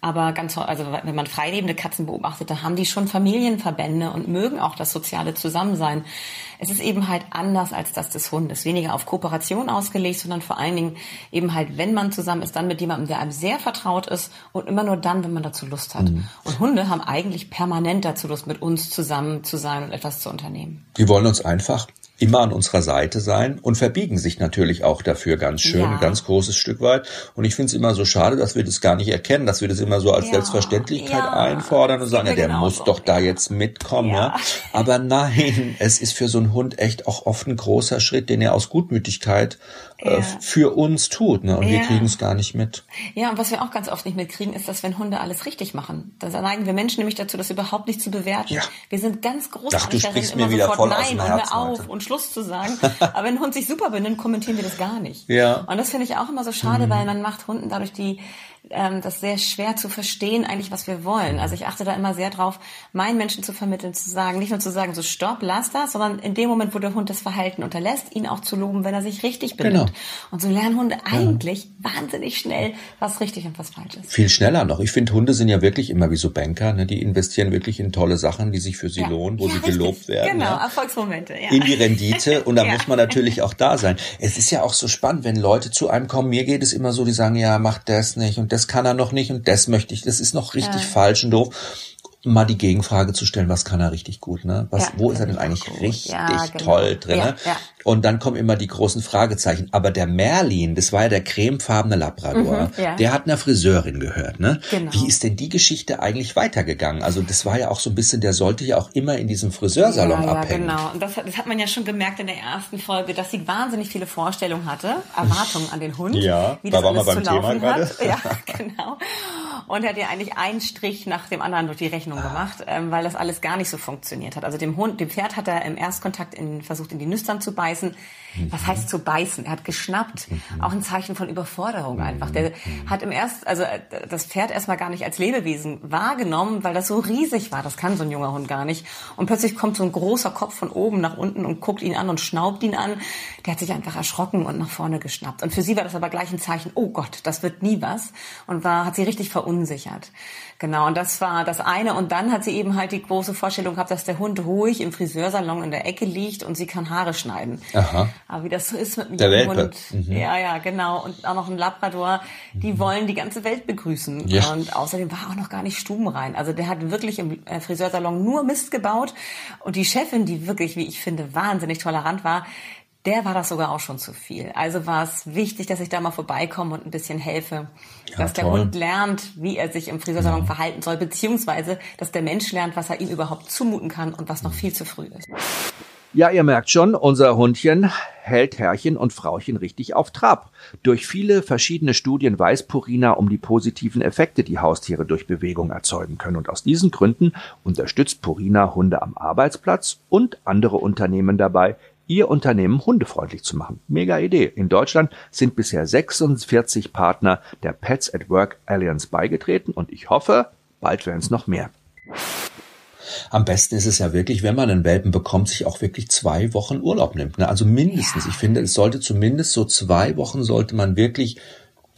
aber ganz, also wenn man freilebende Katzen beobachtet, da haben die schon Familienverbände und mögen auch das soziale Zusammensein. Es ist eben halt anders als das des Hundes. Weniger auf Kooperation ausgelegt, sondern vor allen Dingen eben halt, wenn man zusammen ist, dann mit jemandem, der einem sehr vertraut ist und immer nur dann, wenn man dazu Lust hat. Mhm. Und Hunde haben eigentlich permanent dazu Lust, mit uns zusammen zu sein und etwas zu unternehmen. Die wollen uns einfach immer an unserer Seite sein und verbiegen sich natürlich auch dafür ganz schön, ja. ein ganz großes Stück weit. Und ich finde es immer so schade, dass wir das gar nicht erkennen, dass wir das immer so als ja. Selbstverständlichkeit ja. einfordern und sagen, ja, der muss doch da jetzt mitkommen. Ja. Aber nein, es ist für so einen Hund echt auch oft ein großer Schritt, den er aus Gutmütigkeit äh, für uns tut. Ne? Und wir kriegen es gar nicht mit. Ja, und was wir auch ganz oft nicht mitkriegen, ist, dass wenn Hunde alles richtig machen, dann neigen wir Menschen nämlich dazu, das überhaupt nicht zu bewerten. Wir sind ganz groß Ach, du sprichst mir wieder voll aus dem Herzen, auf Schluss zu sagen. Aber wenn ein Hund sich super benimmt, kommentieren wir das gar nicht. Ja. Und das finde ich auch immer so schade, mhm. weil man macht Hunden dadurch die ähm, das sehr schwer zu verstehen, eigentlich, was wir wollen. Also ich achte da immer sehr drauf, meinen Menschen zu vermitteln, zu sagen, nicht nur zu sagen, so stopp, lass das, sondern in dem Moment, wo der Hund das Verhalten unterlässt, ihn auch zu loben, wenn er sich richtig benimmt. Genau. Und so lernen Hunde eigentlich ja. wahnsinnig schnell, was richtig und was falsch ist. Viel schneller noch. Ich finde, Hunde sind ja wirklich immer wie so Banker, ne? die investieren wirklich in tolle Sachen, die sich für sie ja. lohnen, wo ja, sie richtig. gelobt werden. Genau, Erfolgsmomente. Ja. In die Rendite und da muss man natürlich auch da sein. Es ist ja auch so spannend, wenn Leute zu einem kommen, mir geht es immer so, die sagen, ja, mach das nicht und das kann er noch nicht und das möchte ich, das ist noch richtig falsch und doof mal die Gegenfrage zu stellen, was kann er richtig gut, ne? Was, ja, wo ist er denn eigentlich richtig ja, genau. toll drin? Ja, und dann kommen immer die großen Fragezeichen. Aber der Merlin, das war ja der cremefarbene Labrador, mhm, der hat einer Friseurin gehört, ne? Genau. Wie ist denn die Geschichte eigentlich weitergegangen? Also das war ja auch so ein bisschen, der sollte ja auch immer in diesem Friseursalon ja, abhängen. Ja, genau. Und das, das, hat man ja schon gemerkt in der ersten Folge, dass sie wahnsinnig viele Vorstellungen hatte, Erwartungen an den Hund, ja, wie das da alles zu laufen hat. Ja, genau und er hat ihr eigentlich einen Strich nach dem anderen durch die Rechnung gemacht, ähm, weil das alles gar nicht so funktioniert hat. Also dem Hund, dem Pferd hat er im Erstkontakt in, versucht, in die Nüstern zu beißen. Was heißt zu beißen? Er hat geschnappt. Auch ein Zeichen von Überforderung einfach. Der hat im Erst, also das Pferd erstmal gar nicht als Lebewesen wahrgenommen, weil das so riesig war. Das kann so ein junger Hund gar nicht. Und plötzlich kommt so ein großer Kopf von oben nach unten und guckt ihn an und schnaubt ihn an. Der hat sich einfach erschrocken und nach vorne geschnappt. Und für sie war das aber gleich ein Zeichen, oh Gott, das wird nie was. Und war, hat sie richtig verunsichert. Genau, und das war das eine. Und dann hat sie eben halt die große Vorstellung gehabt, dass der Hund ruhig im Friseursalon in der Ecke liegt und sie kann Haare schneiden. Aha. Aber wie das so ist mit einem Hund. Mhm. Ja, ja, genau. Und auch noch ein Labrador, die mhm. wollen die ganze Welt begrüßen. Ja. Und außerdem war auch noch gar nicht stubenrein. Also der hat wirklich im äh, Friseursalon nur Mist gebaut. Und die Chefin, die wirklich, wie ich finde, wahnsinnig tolerant war, der war das sogar auch schon zu viel. Also war es wichtig, dass ich da mal vorbeikomme und ein bisschen helfe, ja, dass toll. der Hund lernt, wie er sich im Friseursalon ja. verhalten soll, beziehungsweise dass der Mensch lernt, was er ihm überhaupt zumuten kann und was noch viel zu früh ist. Ja, ihr merkt schon, unser Hundchen hält Herrchen und Frauchen richtig auf Trab. Durch viele verschiedene Studien weiß Purina um die positiven Effekte, die Haustiere durch Bewegung erzeugen können. Und aus diesen Gründen unterstützt Purina Hunde am Arbeitsplatz und andere Unternehmen dabei, ihr Unternehmen hundefreundlich zu machen. Mega Idee. In Deutschland sind bisher 46 Partner der Pets at Work Alliance beigetreten und ich hoffe, bald werden es noch mehr. Am besten ist es ja wirklich, wenn man einen Welpen bekommt, sich auch wirklich zwei Wochen Urlaub nimmt. Ne? Also mindestens. Ja. Ich finde, es sollte zumindest so zwei Wochen sollte man wirklich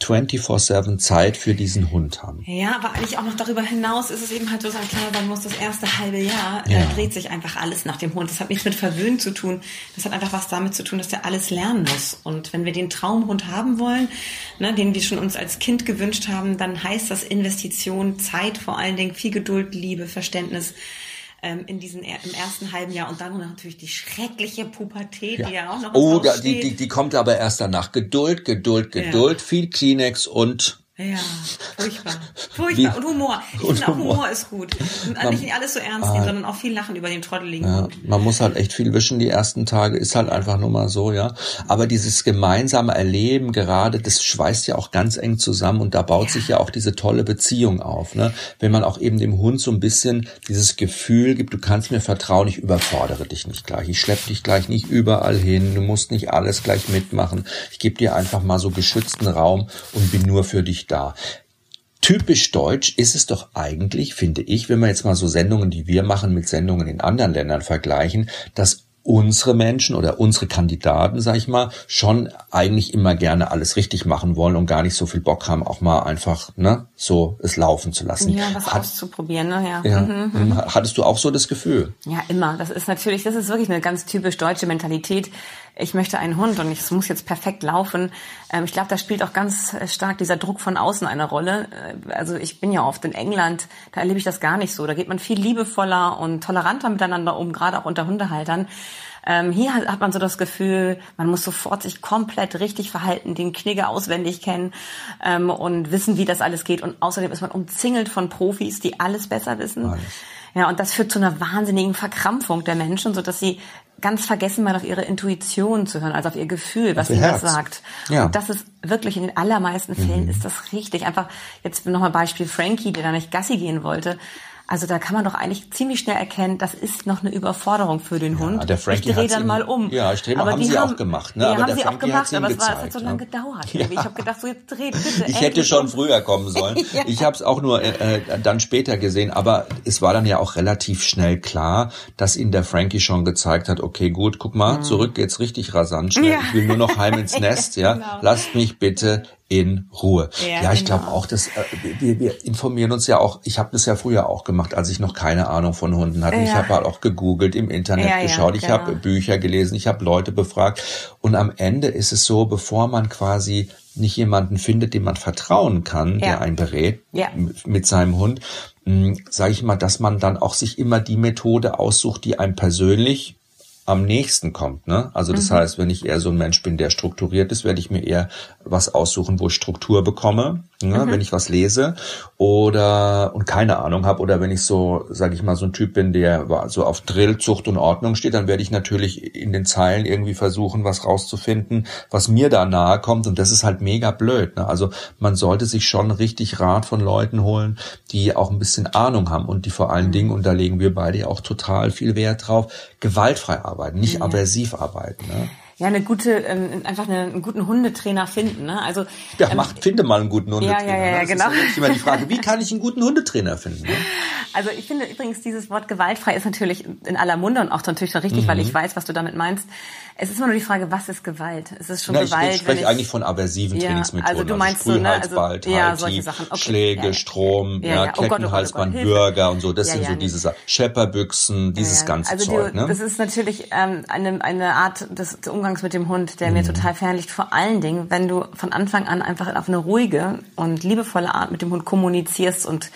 24-7 Zeit für diesen Hund haben. Ja, aber eigentlich auch noch darüber hinaus ist es eben halt so, klar, man muss das erste halbe Jahr, äh, ja. äh, dreht sich einfach alles nach dem Hund. Das hat nichts mit Verwöhnen zu tun. Das hat einfach was damit zu tun, dass der alles lernen muss. Und wenn wir den Traumhund haben wollen, ne, den wir schon uns als Kind gewünscht haben, dann heißt das Investition, Zeit vor allen Dingen, viel Geduld, Liebe, Verständnis ähm, in diesen im ersten halben Jahr und dann natürlich die schreckliche Pubertät, ja. die ja auch noch Oh, da, die, die, die kommt aber erst danach. Geduld, Geduld, Geduld, ja. viel Kleenex und Ja, furchtbar. Furchtbar. und Humor. Ich finde auch Humor ist gut. Und man, nicht alles so ernst nehmen, ah. sondern auch viel lachen über den trotteligen ja. Man muss halt echt viel wischen die ersten Tage, ist halt einfach nur mal so, ja. Aber dieses gemeinsame Erleben gerade, das schweißt ja auch ganz eng zusammen und da baut ja. sich ja auch diese tolle Beziehung auf, ne. Wenn man auch eben dem Hund so ein bisschen dieses Gefühl gibt, du kannst mir vertrauen, ich überfordere dich nicht gleich, ich schlepp dich gleich nicht überall hin, du musst nicht alles gleich mitmachen, ich gebe dir einfach mal so geschützten Raum und bin nur für dich da. Typisch deutsch ist es doch eigentlich, finde ich, wenn wir jetzt mal so Sendungen, die wir machen, mit Sendungen in anderen Ländern vergleichen, dass unsere Menschen oder unsere Kandidaten, sag ich mal, schon eigentlich immer gerne alles richtig machen wollen und gar nicht so viel Bock haben, auch mal einfach ne, so es laufen zu lassen. Ja, was Hat, auszuprobieren, ne? Ja. ja. Mhm, mhm. Hattest du auch so das Gefühl? Ja, immer. Das ist natürlich, das ist wirklich eine ganz typisch deutsche Mentalität. Ich möchte einen Hund und es muss jetzt perfekt laufen. Ähm, ich glaube, da spielt auch ganz stark dieser Druck von außen eine Rolle. Äh, also ich bin ja oft in England, da erlebe ich das gar nicht so. Da geht man viel liebevoller und toleranter miteinander um, gerade auch unter Hundehaltern. Ähm, hier hat man so das Gefühl, man muss sofort sich komplett richtig verhalten, den Knigge auswendig kennen ähm, und wissen, wie das alles geht. Und außerdem ist man umzingelt von Profis, die alles besser wissen. Alles. Ja, und das führt zu einer wahnsinnigen Verkrampfung der Menschen, so dass sie ganz vergessen, mal auf ihre Intuition zu hören, also auf ihr Gefühl, was ihnen das sagt. Ja. Und das ist wirklich in den allermeisten Fällen mhm. ist das richtig. Einfach jetzt nochmal Beispiel Frankie, der da nicht Gassi gehen wollte. Also da kann man doch eigentlich ziemlich schnell erkennen, das ist noch eine Überforderung für den Hund. Ja, der Frankie ich drehe dann mal um. Ja, ich drehe mal, haben sie haben, auch gemacht. Ne? Ja, aber haben sie auch gemacht, aber es, war, es hat so lange ne? gedauert. Ja. Ich habe gedacht, so jetzt dreht bitte. Ich hätte schon um. früher kommen sollen. ja. Ich habe es auch nur äh, äh, dann später gesehen, aber es war dann ja auch relativ schnell klar, dass ihn der Frankie schon gezeigt hat, okay, gut, guck mal, mhm. zurück geht's richtig rasant schnell. Ich will nur noch heim ins Nest, ja. Genau. Lasst mich bitte in Ruhe. Ja, ja ich genau. glaube auch, dass äh, wir, wir informieren uns ja auch. Ich habe das ja früher auch gemacht, als ich noch keine Ahnung von Hunden hatte. Ja. Ich habe halt auch gegoogelt, im Internet ja, geschaut, ich genau. habe Bücher gelesen, ich habe Leute befragt. Und am Ende ist es so, bevor man quasi nicht jemanden findet, dem man vertrauen kann, der einen berät mit seinem Hund, sage ich mal, dass man dann auch sich immer die Methode aussucht, die einem persönlich am nächsten kommt. Ne? Also das mhm. heißt, wenn ich eher so ein Mensch bin, der strukturiert ist, werde ich mir eher was aussuchen, wo ich Struktur bekomme, ne? Mhm. wenn ich was lese oder und keine Ahnung habe oder wenn ich so, sage ich mal, so ein Typ bin, der so auf Drill, Zucht und Ordnung steht, dann werde ich natürlich in den Zeilen irgendwie versuchen, was rauszufinden, was mir da nahe kommt und das ist halt mega blöd. Ne? Also man sollte sich schon richtig Rat von Leuten holen, die auch ein bisschen Ahnung haben und die vor allen mhm. Dingen, und da legen wir beide auch total viel Wert drauf, gewaltfrei arbeiten, nicht ja. aversiv arbeiten. Ne? Ja eine gute, ähm, einfach eine, einen guten Hundetrainer finden. Ne? Also ja, ähm, macht, finde mal einen guten Hundetrainer. Ja, ja, ja, ne? das genau. ist ja immer die Frage, wie kann ich einen guten Hundetrainer finden? Ne? Also ich finde übrigens dieses Wort gewaltfrei ist natürlich in aller Munde und auch natürlich schon richtig, mhm. weil ich weiß, was du damit meinst. Es ist immer nur die Frage, was ist Gewalt? Es ist schon Na, Gewalt. Ich, ich spreche eigentlich von aversiven ja, Trainingsmethoden. Also du meinst also so, ne? also, ja, solche Okay. Schläge, ja, Strom, ja, ja, Kettenhalsband, oh Gott, oh Gott, Bürger und so. Das sind so diese Sachen. Schepperbüchsen, dieses ganze also Zeug. Die, ne? Das ist natürlich ähm, eine, eine Art des Umgangs mit dem Hund, der mhm. mir total fernliegt. Vor allen Dingen, wenn du von Anfang an einfach auf eine ruhige und liebevolle Art mit dem Hund kommunizierst und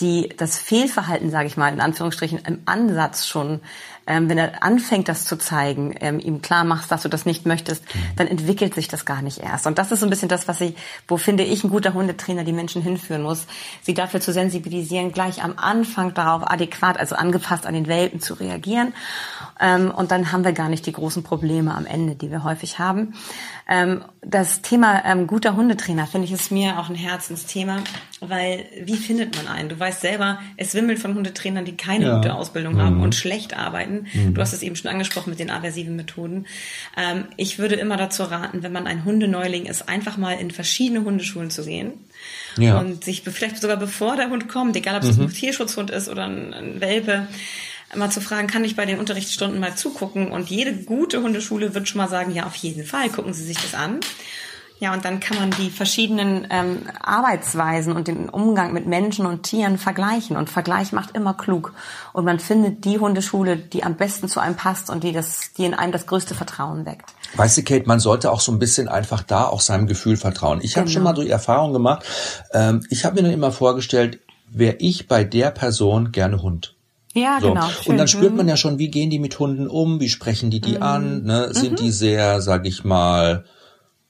die das Fehlverhalten, sage ich mal, in Anführungsstrichen im Ansatz schon ähm, wenn er anfängt, das zu zeigen, ähm, ihm klar machst, dass du das nicht möchtest, mhm. dann entwickelt sich das gar nicht erst. Und das ist so ein bisschen das, was ich, wo finde ich ein guter Hundetrainer die Menschen hinführen muss, sie dafür zu sensibilisieren, gleich am Anfang darauf adäquat, also angepasst an den Welpen zu reagieren. Ähm, und dann haben wir gar nicht die großen Probleme am Ende, die wir häufig haben. Ähm, das Thema ähm, guter Hundetrainer finde ich ist mir auch ein Herzensthema, weil wie findet man einen? Du weißt selber, es wimmelt von Hundetrainern, die keine ja. gute Ausbildung mhm. haben und schlecht arbeiten. Mhm. Du hast es eben schon angesprochen mit den aversiven Methoden. Ähm, ich würde immer dazu raten, wenn man ein Hundeneuling ist, einfach mal in verschiedene Hundeschulen zu gehen. Ja. Und sich vielleicht sogar bevor der Hund kommt, egal ob es mhm. ein Tierschutzhund ist oder ein, ein Welpe, mal zu fragen, kann ich bei den Unterrichtsstunden mal zugucken? Und jede gute Hundeschule wird schon mal sagen, ja, auf jeden Fall, gucken Sie sich das an. Ja, und dann kann man die verschiedenen ähm, Arbeitsweisen und den Umgang mit Menschen und Tieren vergleichen. Und Vergleich macht immer klug. Und man findet die Hundeschule, die am besten zu einem passt und die, das, die in einem das größte Vertrauen weckt. Weißt du, Kate, man sollte auch so ein bisschen einfach da auch seinem Gefühl vertrauen. Ich habe schon genau. mal so die Erfahrung gemacht. Ähm, ich habe mir dann immer vorgestellt, wäre ich bei der Person gerne Hund. Ja, so. genau. Schön. Und dann spürt man mhm. ja schon, wie gehen die mit Hunden um, wie sprechen die die mhm. an, ne? sind mhm. die sehr, sag ich mal,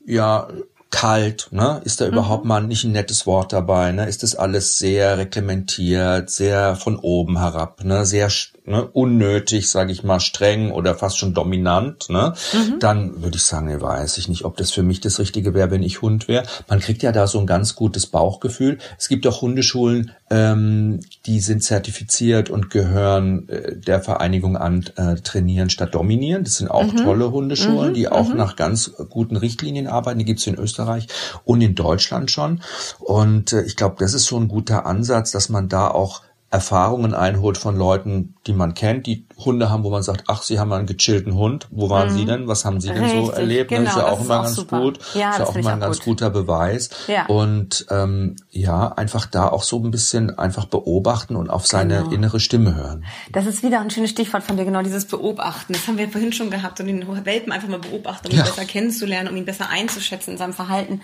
ja, kalt, ne? Ist da überhaupt mhm. mal nicht ein nettes Wort dabei, ne? Ist das alles sehr reglementiert, sehr von oben herab, ne? Sehr ne, unnötig, sage ich mal, streng oder fast schon dominant, ne? Mhm. Dann würde ich sagen, ne, weiß ich nicht, ob das für mich das Richtige wäre, wenn ich Hund wäre. Man kriegt ja da so ein ganz gutes Bauchgefühl. Es gibt auch Hundeschulen, ähm, die sind zertifiziert und gehören äh, der Vereinigung an äh, Trainieren statt Dominieren. Das sind auch mhm. tolle Hundeschulen, mhm. die auch mhm. nach ganz guten Richtlinien arbeiten. Die gibt's in Österreich Österreich und in Deutschland schon. Und äh, ich glaube, das ist so ein guter Ansatz, dass man da auch Erfahrungen einholt von Leuten, die man kennt, die Hunde haben, wo man sagt, ach, sie haben einen gechillten Hund. Wo waren mhm. sie denn? Was haben sie denn Richtig, so erlebt? Genau, das ist ja auch immer ganz super. gut. Ja, das ist ja auch immer ein ganz gut. guter Beweis. Ja. Und ähm, ja, einfach da auch so ein bisschen einfach beobachten und auf seine genau. innere Stimme hören. Das ist wieder ein schönes Stichwort von dir, genau dieses Beobachten. Das haben wir vorhin schon gehabt, und den Welpen einfach mal beobachten, um ihn besser kennenzulernen, um ihn besser einzuschätzen in seinem Verhalten.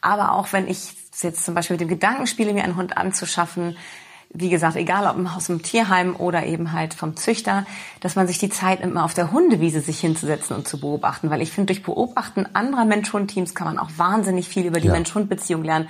Aber auch wenn ich jetzt zum Beispiel mit dem Gedanken spiele, mir einen Hund anzuschaffen, wie gesagt, egal ob aus dem Tierheim oder eben halt vom Züchter, dass man sich die Zeit nimmt, mal auf der Hundewiese sich hinzusetzen und zu beobachten. Weil ich finde, durch Beobachten anderer Mensch-Hund-Teams kann man auch wahnsinnig viel über die ja. Mensch-Hund-Beziehung lernen.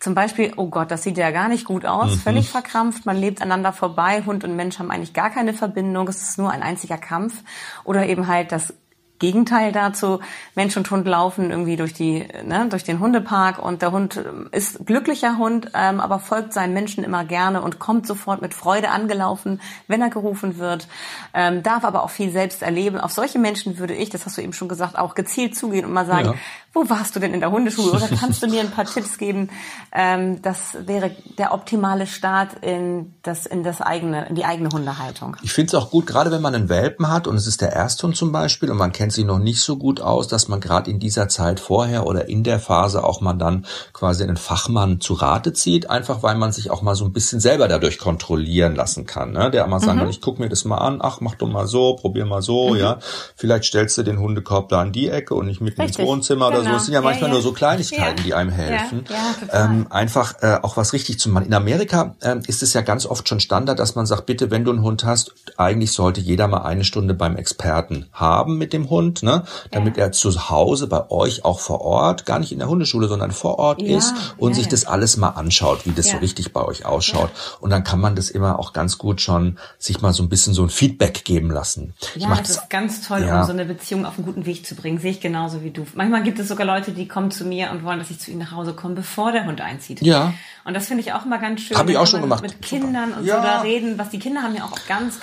Zum Beispiel, oh Gott, das sieht ja gar nicht gut aus, mhm. völlig verkrampft, man lebt aneinander vorbei, Hund und Mensch haben eigentlich gar keine Verbindung, es ist nur ein einziger Kampf. Oder eben halt das Gegenteil dazu. Mensch und Hund laufen irgendwie durch die, ne, durch den Hundepark und der Hund ähm, ist glücklicher Hund, ähm, aber folgt seinem Menschen immer gerne und kommt sofort mit Freude angelaufen, wenn er gerufen wird, ähm, darf aber auch viel selbst erleben. Auf solche Menschen würde ich, das hast du eben schon gesagt, auch gezielt zugehen und mal sagen, ja. Wo warst du denn in der Hundeschule oder kannst du mir ein paar Tipps geben? Ähm, das wäre der optimale Start in das, in das eigene, in die eigene Hundehaltung. Ich finde es auch gut, gerade wenn man einen Welpen hat und es ist der Ersthund zum Beispiel und man kennt sie noch nicht so gut aus, dass man gerade in dieser Zeit vorher oder in der Phase auch mal dann quasi einen Fachmann zu Rate zieht, einfach weil man sich auch mal so ein bisschen selber dadurch kontrollieren lassen kann. Ne? Der mal sagen mhm. ich guck mir das mal an, ach, mach doch mal so, probier mal so, mhm. ja. Vielleicht stellst du den Hundekorb da an die Ecke und nicht mitten Richtig. ins Wohnzimmer genau. oder so. Das sind ja manchmal ja, ja. nur so Kleinigkeiten, ja. die einem helfen. Ähm, einfach äh, auch was richtig zu machen. In Amerika äh, ist es ja ganz oft schon Standard, dass man sagt, bitte, wenn du einen Hund hast, eigentlich sollte jeder mal eine Stunde beim Experten haben mit dem Hund ne, damit er zu Hause bei euch auch vor Ort, gar nicht in der Hundeschule, sondern vor Ort ist und sich das alles mal anschaut, wie das so richtig bei euch ausschaut. Und dann kann man das immer auch ganz gut schon sich mal so ein bisschen so ein Feedback geben lassen. Ja, das ist ganz toll, um so eine Beziehung auf einen guten Weg zu bringen. Sehe ich genauso wie du. Manchmal gibt es sogar Leute, die kommen zu mir und wollen, dass ich zu ihnen nach Hause komme, bevor der Hund einzieht. Ja. Und das finde ich auch immer ganz schön. Habe ich auch schon gemacht. Mit Kindern und ja. so da reden, was die Kinder haben ja auch ganz,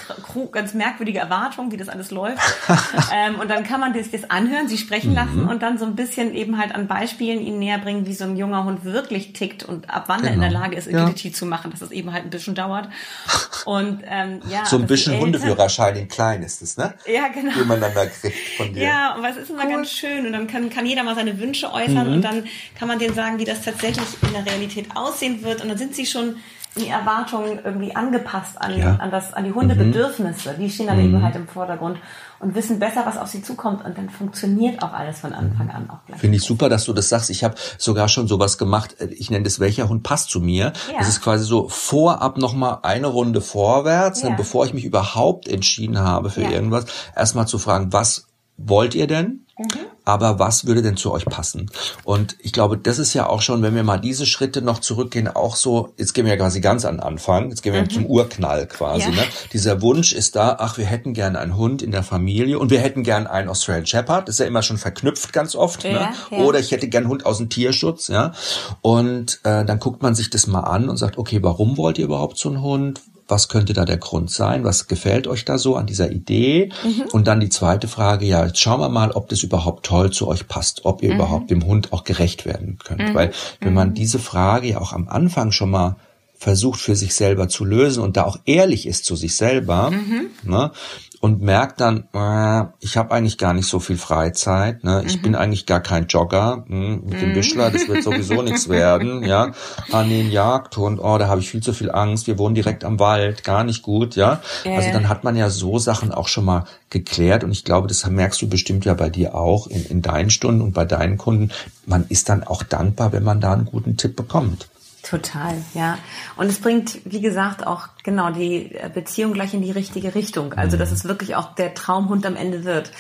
ganz merkwürdige Erwartungen, wie das alles läuft. ähm, und dann kann man das, das anhören, sie sprechen mhm. lassen und dann so ein bisschen eben halt an Beispielen ihnen näher bringen, wie so ein junger Hund wirklich tickt und ab wann genau. er in der genau. Lage ist, Agility ja. zu machen, dass es eben halt ein bisschen dauert. Und ähm, ja, so ein bisschen Hundeführerschein in klein ist es, ne? Ja, genau. Den man dann da kriegt von dir. Ja, und was ist immer cool. ganz schön und dann kann, kann jeder mal seine Wünsche äußern mhm. und dann kann man denen sagen, wie das tatsächlich in der Realität aussehen wird und dann sind sie schon die Erwartungen irgendwie angepasst an, ja. an, das, an die Hundebedürfnisse. Mhm. Die stehen dann mhm. eben halt im Vordergrund und wissen besser, was auf sie zukommt. Und dann funktioniert auch alles von Anfang an auch gleich. Finde ich super, dass du das sagst. Ich habe sogar schon sowas gemacht. Ich nenne das, welcher Hund passt zu mir. Ja. Das ist quasi so vorab nochmal eine Runde vorwärts, ja. bevor ich mich überhaupt entschieden habe für ja. irgendwas, erstmal zu fragen, was wollt ihr denn? Mhm. Aber was würde denn zu euch passen? Und ich glaube, das ist ja auch schon, wenn wir mal diese Schritte noch zurückgehen, auch so, jetzt gehen wir ja quasi ganz an den Anfang, jetzt gehen wir mhm. zum Urknall quasi. Ja. Ne? Dieser Wunsch ist da, ach, wir hätten gern einen Hund in der Familie und wir hätten gern einen Australian Shepherd, das ist ja immer schon verknüpft ganz oft. Ne? Ja, ne? ja. Oder ich hätte gern einen Hund aus dem Tierschutz. ja. Und äh, dann guckt man sich das mal an und sagt, okay, warum wollt ihr überhaupt so einen Hund? Was könnte da der Grund sein? Was gefällt euch da so an dieser Idee? Mhm. Und dann die zweite Frage, ja, jetzt schauen wir mal, ob das überhaupt toll zu euch passt, ob ihr mhm. überhaupt dem Hund auch gerecht werden könnt. Mhm. Weil wenn man mhm. diese Frage ja auch am Anfang schon mal versucht für sich selber zu lösen und da auch ehrlich ist zu sich selber, mhm. ne, und merkt dann, äh, ich habe eigentlich gar nicht so viel Freizeit, ne? ich mhm. bin eigentlich gar kein Jogger, hm, mit dem Wischler, mhm. das wird sowieso nichts werden, ja, an den Jagdhund, oh, da habe ich viel zu viel Angst, wir wohnen direkt am Wald, gar nicht gut, ja, äh. also dann hat man ja so Sachen auch schon mal geklärt und ich glaube, das merkst du bestimmt ja bei dir auch in, in deinen Stunden und bei deinen Kunden, man ist dann auch dankbar, wenn man da einen guten Tipp bekommt. Total, ja. Und es bringt, wie gesagt, auch genau die Beziehung gleich in die richtige Richtung. Also, dass mhm. es wirklich auch der Traumhund am Ende wird.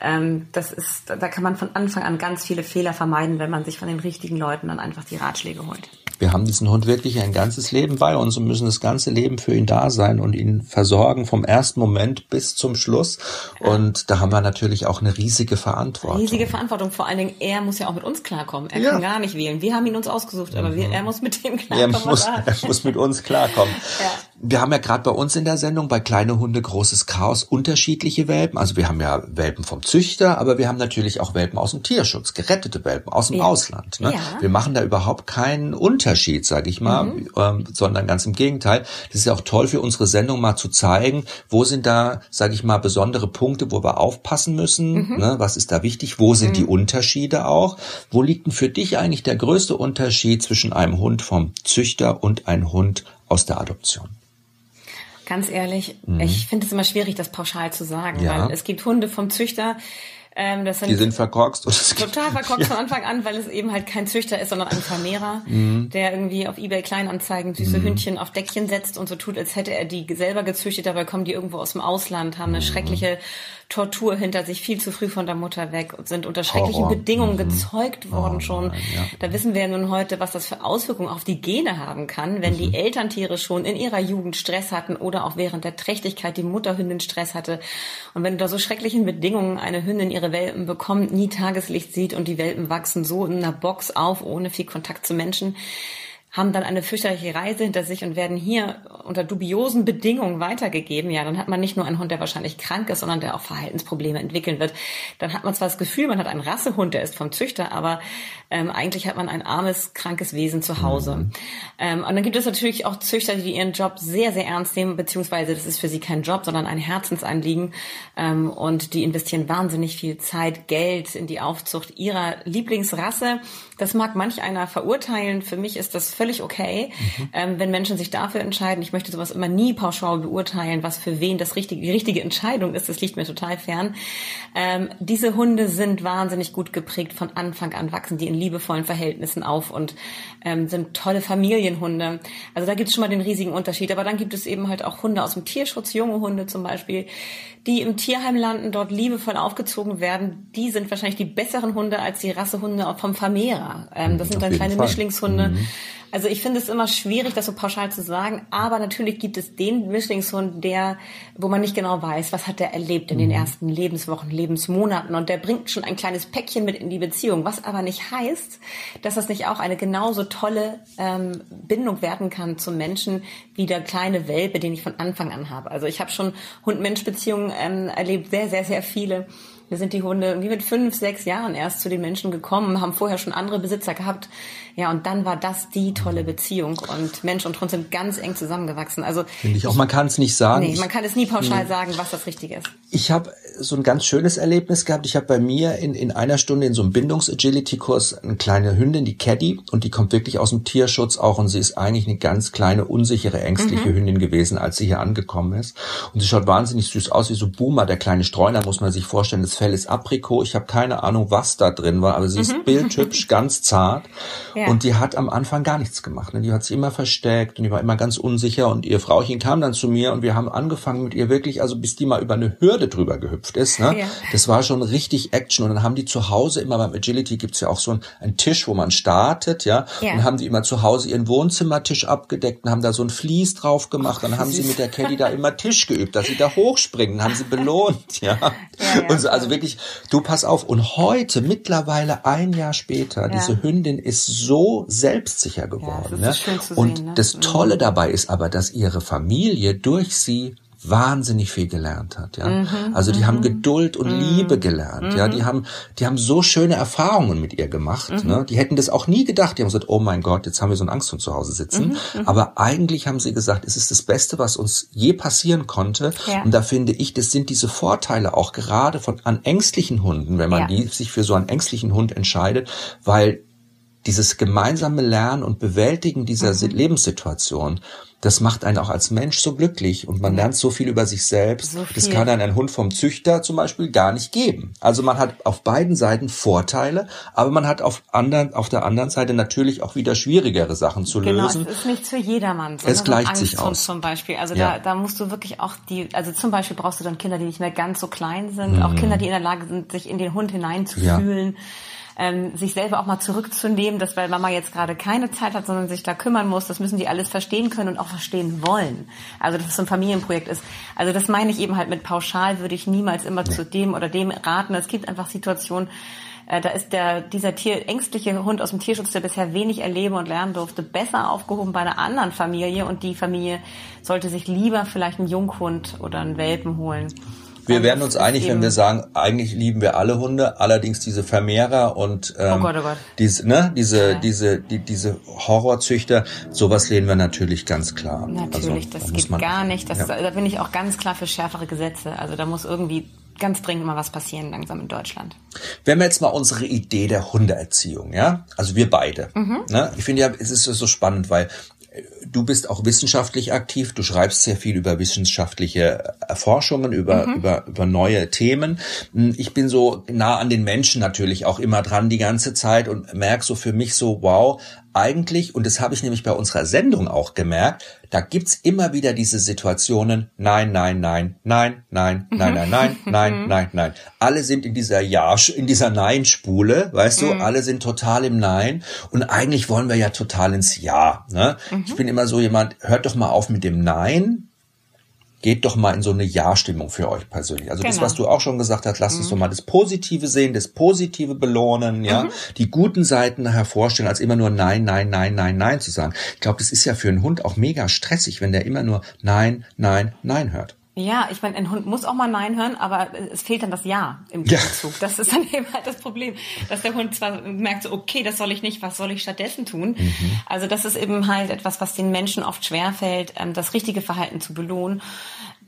ähm, das ist, da kann man von Anfang an ganz viele Fehler vermeiden, wenn man sich von den richtigen Leuten dann einfach die Ratschläge holt. Wir haben diesen Hund wirklich ein ganzes Leben bei uns und müssen das ganze Leben für ihn da sein und ihn versorgen vom ersten Moment bis zum Schluss. Und da haben wir natürlich auch eine riesige Verantwortung. Riesige Verantwortung. Vor allen Dingen, er muss ja auch mit uns klarkommen. Er ja. kann gar nicht wählen. Wir haben ihn uns ausgesucht, aber wir, er muss mit dem klarkommen. Er muss, er muss mit uns klarkommen. ja. Wir haben ja gerade bei uns in der Sendung bei Kleine Hunde großes Chaos unterschiedliche Welpen. Also wir haben ja Welpen vom Züchter, aber wir haben natürlich auch Welpen aus dem Tierschutz, gerettete Welpen aus dem ja. Ausland. Ne? Wir machen da überhaupt keinen Unterschied, sage ich mal, mhm. ähm, sondern ganz im Gegenteil. Das ist ja auch toll für unsere Sendung mal zu zeigen, wo sind da, sage ich mal, besondere Punkte, wo wir aufpassen müssen. Mhm. Ne? Was ist da wichtig? Wo sind mhm. die Unterschiede auch? Wo liegt denn für dich eigentlich der größte Unterschied zwischen einem Hund vom Züchter und einem Hund aus der Adoption? Ganz ehrlich, mhm. ich finde es immer schwierig, das pauschal zu sagen, ja. weil es gibt Hunde vom Züchter, ähm, das sind die sind verkorkst. Total verkorkst ja. von Anfang an, weil es eben halt kein Züchter ist, sondern ein Vermehrer, mhm. der irgendwie auf Ebay Kleinanzeigen süße mhm. Hündchen auf Deckchen setzt und so tut, als hätte er die selber gezüchtet. Dabei kommen die irgendwo aus dem Ausland, haben eine mhm. schreckliche Tortur hinter sich, viel zu früh von der Mutter weg und sind unter schrecklichen Horror. Bedingungen mhm. gezeugt worden oh, schon. Nein, ja. Da wissen wir ja nun heute, was das für Auswirkungen auf die Gene haben kann, wenn mhm. die Elterntiere schon in ihrer Jugend Stress hatten oder auch während der Trächtigkeit die Mutterhündin Stress hatte. Und wenn unter so schrecklichen Bedingungen eine Hündin ihre Welpen bekommt, nie Tageslicht sieht und die Welpen wachsen so in einer Box auf, ohne viel Kontakt zu Menschen, haben dann eine fürchterliche Reise hinter sich und werden hier unter dubiosen Bedingungen weitergegeben. Ja, dann hat man nicht nur einen Hund, der wahrscheinlich krank ist, sondern der auch Verhaltensprobleme entwickeln wird. Dann hat man zwar das Gefühl, man hat einen Rassehund, der ist vom Züchter, aber ähm, eigentlich hat man ein armes, krankes Wesen zu Hause. Mhm. Ähm, und dann gibt es natürlich auch Züchter, die ihren Job sehr, sehr ernst nehmen, beziehungsweise das ist für sie kein Job, sondern ein Herzensanliegen. Ähm, und die investieren wahnsinnig viel Zeit, Geld in die Aufzucht ihrer Lieblingsrasse. Das mag manch einer verurteilen. Für mich ist das völlig okay, mhm. ähm, wenn Menschen sich dafür entscheiden. Ich möchte sowas immer nie pauschal beurteilen, was für wen das richtige, die richtige Entscheidung ist. Das liegt mir total fern. Ähm, diese Hunde sind wahnsinnig gut geprägt. Von Anfang an wachsen die in liebevollen Verhältnissen auf und ähm, sind tolle Familienhunde. Also da gibt es schon mal den riesigen Unterschied. Aber dann gibt es eben halt auch Hunde aus dem Tierschutz, junge Hunde zum Beispiel, die im Tierheim landen, dort liebevoll aufgezogen werden. Die sind wahrscheinlich die besseren Hunde als die Rassehunde vom Vermehrer. Ähm, das sind dann kleine Fall. Mischlingshunde. Mhm. Also ich finde es immer schwierig, das so pauschal zu sagen, aber natürlich gibt es den Mischlingshund, der, wo man nicht genau weiß, was hat der erlebt in den mhm. ersten Lebenswochen, Lebensmonaten und der bringt schon ein kleines Päckchen mit in die Beziehung, was aber nicht heißt, dass das nicht auch eine genauso tolle ähm, Bindung werden kann zum Menschen wie der kleine Welpe, den ich von Anfang an habe. Also ich habe schon Hund-Mensch-Beziehungen ähm, erlebt, sehr, sehr, sehr viele. Wir sind die Hunde irgendwie mit fünf, sechs Jahren erst zu den Menschen gekommen, haben vorher schon andere Besitzer gehabt. Ja, und dann war das die tolle Beziehung und Mensch und Hund sind ganz eng zusammengewachsen. Also finde ich auch, man kann es nicht sagen. Nee, man kann es nie pauschal hm. sagen, was das Richtige ist. Ich habe so ein ganz schönes Erlebnis gehabt. Ich habe bei mir in, in einer Stunde in so einem Bindungs-Agility-Kurs eine kleine Hündin, die Caddy, und die kommt wirklich aus dem Tierschutz auch und sie ist eigentlich eine ganz kleine, unsichere, ängstliche mhm. Hündin gewesen, als sie hier angekommen ist. Und sie schaut wahnsinnig süß aus, wie so Boomer, der kleine Streuner, muss man sich vorstellen. Das Fell ist Aprikot. Ich habe keine Ahnung, was da drin war, aber sie ist mhm. bildhübsch, ganz zart. Ja. Und die hat am Anfang gar nichts gemacht. Ne? Die hat sich immer versteckt und die war immer ganz unsicher. Und ihr Frauchen kam dann zu mir und wir haben angefangen mit ihr wirklich, also bis die mal über eine Hürde drüber gehüpft ist. Ne? Ja. Das war schon richtig Action. Und dann haben die zu Hause immer beim Agility gibt's ja auch so einen, Tisch, wo man startet, ja. ja. Und haben die immer zu Hause ihren Wohnzimmertisch abgedeckt und haben da so ein Vlies drauf gemacht. Dann haben sie mit der Caddy da immer Tisch geübt, dass sie da hochspringen, haben sie belohnt, ja. ja, so, also wirklich du pass auf. Und heute, mittlerweile ein Jahr später, diese Hündin ist so selbstsicher geworden. Ja, das ne? Und sehen, ne? das Tolle dabei ist aber, dass ihre Familie durch sie wahnsinnig viel gelernt hat, ja. Mhm, also die haben mhm. Geduld und mhm. Liebe gelernt, ja. Die mhm. haben, die haben so schöne Erfahrungen mit ihr gemacht, mhm. ne. Die hätten das auch nie gedacht. Die haben gesagt, oh mein Gott, jetzt haben wir so einen Angsthund zu Hause sitzen. Aber eigentlich haben sie gesagt, es ist das Beste, was uns je passieren konnte. Ja. Und da finde ich, das sind diese Vorteile auch gerade von an ängstlichen Hunden, wenn man ja. die sich für so einen ängstlichen Hund entscheidet, weil dieses gemeinsame Lernen und Bewältigen dieser mhm. Lebenssituation, das macht einen auch als Mensch so glücklich und man lernt so viel über sich selbst. So das kann dann ein Hund vom Züchter zum Beispiel gar nicht geben. Also man hat auf beiden Seiten Vorteile, aber man hat auf, anderen, auf der anderen Seite natürlich auch wieder schwierigere Sachen zu genau, lösen. Genau, es ist nicht für jedermann. So, es gleicht sich aus. Zum Beispiel, also ja. da, da musst du wirklich auch die, also zum Beispiel brauchst du dann Kinder, die nicht mehr ganz so klein sind, mhm. auch Kinder, die in der Lage sind, sich in den Hund hineinzufühlen. Ja ähm, sich selber auch mal zurückzunehmen, dass weil Mama jetzt gerade keine Zeit hat, sondern sich da kümmern muss, das müssen die alles verstehen können und auch verstehen wollen. Also dass es so ein Familienprojekt ist. Also das meine ich eben halt mit pauschal würde ich niemals immer zu dem oder dem raten. Es gibt einfach Situationen, äh, da ist der, dieser Tier, ängstliche Hund aus dem Tierschutz, der bisher wenig erleben und lernen durfte, besser aufgehoben bei einer anderen Familie und die Familie sollte sich lieber vielleicht einen Junghund oder einen Welpen holen. Wir werden uns einig, wenn wir sagen, eigentlich lieben wir alle Hunde, allerdings diese Vermehrer und ähm, oh Gott, oh Gott. Diese, ne, diese, ja. diese, die, diese Horrorzüchter, sowas lehnen wir natürlich ganz klar. Natürlich, also, das da geht man, gar nicht. Das, ja. Da bin ich auch ganz klar für schärfere Gesetze. Also da muss irgendwie ganz dringend mal was passieren langsam in Deutschland. Wenn wir jetzt mal unsere Idee der Hundeerziehung, ja, also wir beide. Mhm. Ne? Ich finde ja, es ist so spannend, weil du bist auch wissenschaftlich aktiv, du schreibst sehr viel über wissenschaftliche Erforschungen, über, mhm. über, über neue Themen. Ich bin so nah an den Menschen natürlich auch immer dran die ganze Zeit und merke so für mich so, wow, eigentlich, und das habe ich nämlich bei unserer Sendung auch gemerkt, da gibt's immer wieder diese Situationen, nein, nein, nein, nein, nein, nein, nein, nein, nein, nein, nein. Alle sind in dieser Ja, in dieser Nein-Spule, weißt du, alle sind total im Nein und eigentlich wollen wir ja total ins Ja. Ne? Ich bin immer so jemand, hört doch mal auf mit dem Nein, geht doch mal in so eine Ja-Stimmung für euch persönlich. Also genau. das, was du auch schon gesagt hast, lasst mhm. uns doch mal das Positive sehen, das Positive belohnen, ja, mhm. die guten Seiten hervorstellen, als immer nur Nein, Nein, Nein, Nein, Nein zu sagen. Ich glaube, das ist ja für einen Hund auch mega stressig, wenn der immer nur Nein, Nein, Nein hört. Ja, ich meine, ein Hund muss auch mal Nein hören, aber es fehlt dann das Ja im Gegenzug. Ja. Das ist dann eben halt das Problem, dass der Hund zwar merkt, so, okay, das soll ich nicht, was soll ich stattdessen tun? Mhm. Also das ist eben halt etwas, was den Menschen oft schwerfällt, ähm, das richtige Verhalten zu belohnen.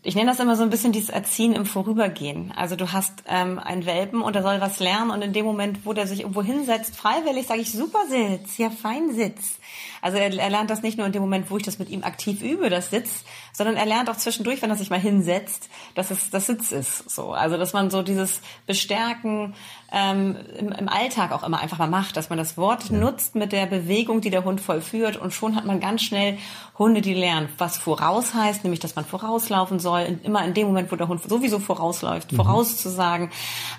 Ich nenne das immer so ein bisschen dieses Erziehen im Vorübergehen. Also du hast ähm, einen Welpen und er soll was lernen und in dem Moment, wo der sich irgendwo hinsetzt, freiwillig, sage ich, super Sitz, ja fein Sitz. Also er, er lernt das nicht nur in dem Moment, wo ich das mit ihm aktiv übe, das Sitz, sondern er lernt auch zwischendurch, wenn er sich mal hinsetzt, dass es das Sitz ist. So, also dass man so dieses Bestärken ähm, im, im Alltag auch immer einfach mal macht, dass man das Wort ja. nutzt mit der Bewegung, die der Hund vollführt und schon hat man ganz schnell Hunde, die lernen, was voraus heißt, nämlich dass man vorauslaufen soll, immer in dem Moment, wo der Hund sowieso vorausläuft, mhm. vorauszusagen.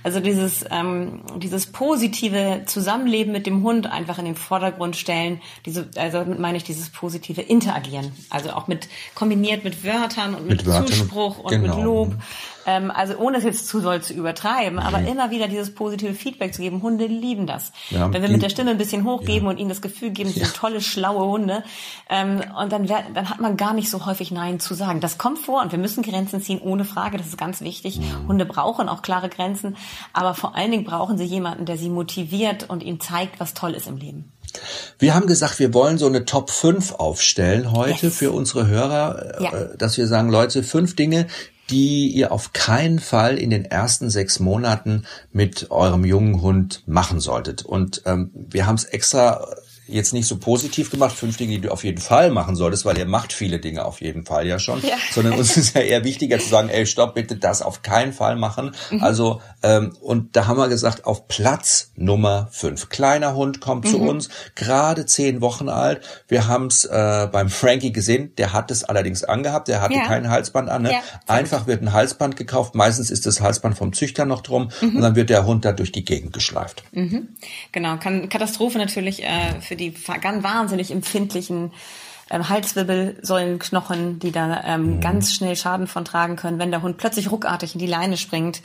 Also dieses ähm, dieses positive Zusammenleben mit dem Hund einfach in den Vordergrund stellen. Diese, also damit meine ich dieses positive Interagieren, also auch mit kombiniert mit Wörtern und mit, mit Wörtern, Zuspruch und genau. mit Lob. Ähm, also ohne es jetzt zu doll zu übertreiben, aber mhm. immer wieder dieses positive Feedback zu geben. Hunde lieben das. Ja, Wenn wir mit der Stimme ein bisschen hochgeben ja. und ihnen das Gefühl geben, sie sind tolle, schlaue Hunde, ähm, und dann, dann hat man gar nicht so häufig Nein zu sagen. Das kommt vor und wir müssen Grenzen ziehen, ohne Frage. Das ist ganz wichtig. Mhm. Hunde brauchen auch klare Grenzen, aber vor allen Dingen brauchen sie jemanden, der sie motiviert und ihnen zeigt, was toll ist im Leben. Wir haben gesagt, wir wollen so eine Top 5 aufstellen heute yes. für unsere Hörer, ja. Äh, dass wir sagen, Leute, fünf Dinge, die ihr auf keinen Fall in den ersten sechs Monaten mit eurem jungen Hund machen solltet. Und ähm, wir haben es extra jetzt nicht so positiv gemacht, fünf Dinge, die du auf jeden Fall machen solltest, weil ihr macht viele Dinge auf jeden Fall ja schon, ja. sondern uns ist ja eher wichtiger zu sagen, ey, stopp, bitte das auf keinen Fall machen. Mhm. Also, ähm, und da haben wir gesagt, auf Platz Nummer fünf. Kleiner Hund kommt mhm. zu uns, gerade zehn Wochen alt. Wir haben es äh, beim Frankie gesehen, der hat es allerdings angehabt, der hatte ja. kein Halsband an. Ne? Ja. Einfach wird ein Halsband gekauft, meistens ist das Halsband vom Züchter noch drum mhm. und dann wird der Hund da durch die Gegend geschleift. Mhm. Genau, kann Katastrophe natürlich äh, für die ganz wahnsinnig empfindlichen ähm, Halswirbelsäulenknochen, die da ähm, mhm. ganz schnell Schaden von tragen können, wenn der Hund plötzlich ruckartig in die Leine springt.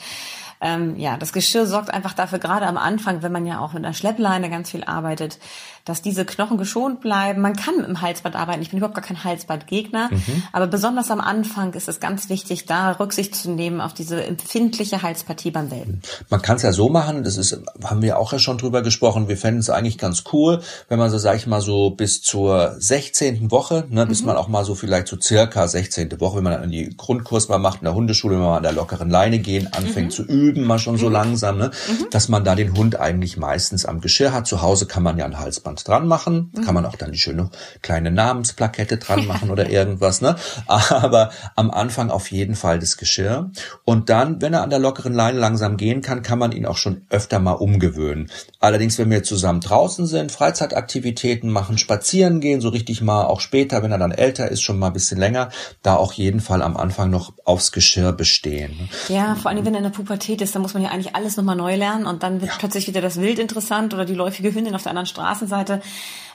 Ähm, ja, das Geschirr sorgt einfach dafür, gerade am Anfang, wenn man ja auch mit einer Schleppleine ganz viel arbeitet, dass diese Knochen geschont bleiben. Man kann mit dem Halsband arbeiten. Ich bin überhaupt gar kein Halsbandgegner. Mhm. Aber besonders am Anfang ist es ganz wichtig, da Rücksicht zu nehmen auf diese empfindliche Halspartie beim Welpen. Man kann es ja so machen, das ist, haben wir auch ja schon drüber gesprochen. Wir fänden es eigentlich ganz cool, wenn man so, sag ich mal, so bis zur 16. Woche, ne, bis mhm. man auch mal so vielleicht so circa 16. Woche, wenn man dann die Grundkurs mal macht in der Hundeschule, wenn man an der lockeren Leine gehen, anfängt mhm. zu üben, üben mal schon so mhm. langsam, ne? Mhm. dass man da den Hund eigentlich meistens am Geschirr hat. Zu Hause kann man ja ein Halsband dran machen, mhm. kann man auch dann die schöne kleine Namensplakette dran machen oder irgendwas. Ne? Aber am Anfang auf jeden Fall das Geschirr. Und dann, wenn er an der lockeren Leine langsam gehen kann, kann man ihn auch schon öfter mal umgewöhnen. Allerdings, wenn wir zusammen draußen sind, Freizeitaktivitäten machen, spazieren gehen, so richtig mal auch später, wenn er dann älter ist, schon mal ein bisschen länger, da auch jeden Fall am Anfang noch aufs Geschirr bestehen. Ja, vor allem, wenn er in der Pubertät ist, dann muss man ja eigentlich alles nochmal neu lernen und dann wird ja. plötzlich wieder das Wild interessant oder die läufige Hündin auf der anderen Straßenseite.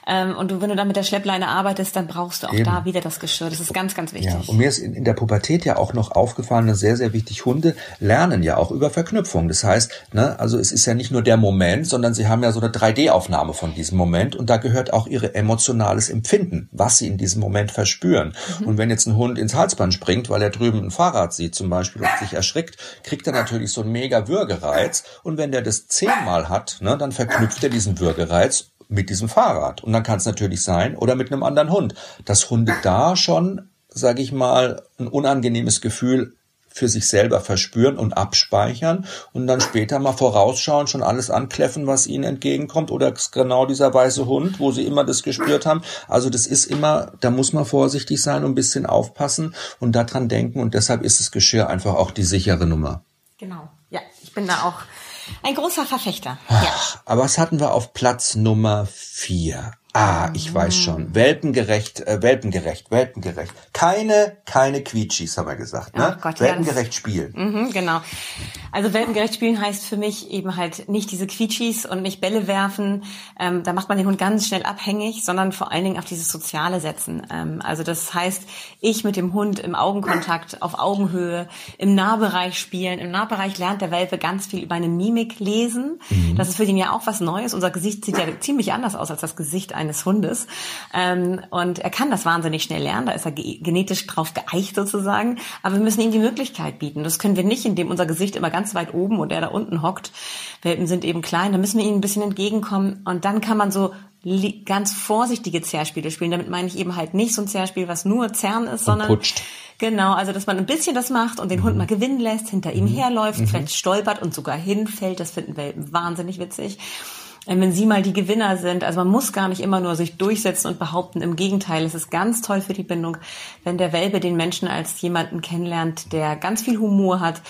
Ähm, und du, wenn du dann mit der Schleppleine arbeitest, dann brauchst du auch Eben. da wieder das Geschirr. Das ist ganz, ganz wichtig. Ja, und mir ist in, in der Pubertät ja auch noch aufgefallen, sehr, sehr wichtig, Hunde lernen ja auch über Verknüpfung. Das heißt, ne, also es ist ja nicht nur der Moment, sondern sie haben ja so eine 3D-Aufnahme von diesem Moment und da gehört auch ihre emotionales Empfinden, was sie in diesem Moment verspüren. Mhm. Und wenn jetzt ein Hund ins Halsband springt, weil er drüben ein Fahrrad sieht zum Beispiel und sich erschrickt, kriegt er natürlich so einen mega Würgereiz. Und wenn der das zehnmal hat, ne, dann verknüpft er diesen Würgereiz mit diesem Fahrrad. Und dann kann es natürlich sein, oder mit einem anderen Hund, dass Hunde da schon, sage ich mal, ein unangenehmes Gefühl für sich selber verspüren und abspeichern und dann später mal vorausschauen, schon alles ankläffen, was ihnen entgegenkommt oder genau dieser weiße Hund, wo sie immer das gespürt haben. Also das ist immer, da muss man vorsichtig sein und ein bisschen aufpassen und daran denken und deshalb ist das Geschirr einfach auch die sichere Nummer. Genau. Ja, ich bin da auch ein großer Verfechter. Ja. Aber was hatten wir auf Platz Nummer vier? Ah, ich weiß schon. Welpengerecht, äh, welpengerecht, welpengerecht. Keine, keine Quietschis, haben wir gesagt. Ne? Oh Gott, welpengerecht ja, spielen. Mhm, genau. Also welpengerecht spielen heißt für mich eben halt nicht diese Quietschis und nicht Bälle werfen. Ähm, da macht man den Hund ganz schnell abhängig, sondern vor allen Dingen auf dieses Soziale setzen. Ähm, also das heißt, ich mit dem Hund im Augenkontakt, auf Augenhöhe, im Nahbereich spielen. Im Nahbereich lernt der Welpe ganz viel über eine Mimik lesen. Mhm. Das ist für ihn ja auch was Neues. Unser Gesicht sieht ja ziemlich anders aus als das Gesicht eines Hundes. Ähm, und er kann das wahnsinnig schnell lernen. Da ist er genetisch drauf geeicht sozusagen. Aber wir müssen ihm die Möglichkeit bieten. Das können wir nicht, indem unser Gesicht immer ganz weit oben und er da unten hockt. Welpen sind eben klein. Da müssen wir ihnen ein bisschen entgegenkommen. Und dann kann man so ganz vorsichtige Zerrspiele spielen. Damit meine ich eben halt nicht so ein Zerrspiel, was nur Zern ist, sondern putscht. Genau, also dass man ein bisschen das macht und den Hund mhm. mal gewinnen lässt, hinter ihm mhm. herläuft, mhm. vielleicht stolpert und sogar hinfällt. Das finden Welpen wahnsinnig witzig. Wenn sie mal die Gewinner sind. Also man muss gar nicht immer nur sich durchsetzen und behaupten. Im Gegenteil, es ist ganz toll für die Bindung, wenn der Welpe den Menschen als jemanden kennenlernt, der ganz viel Humor hat,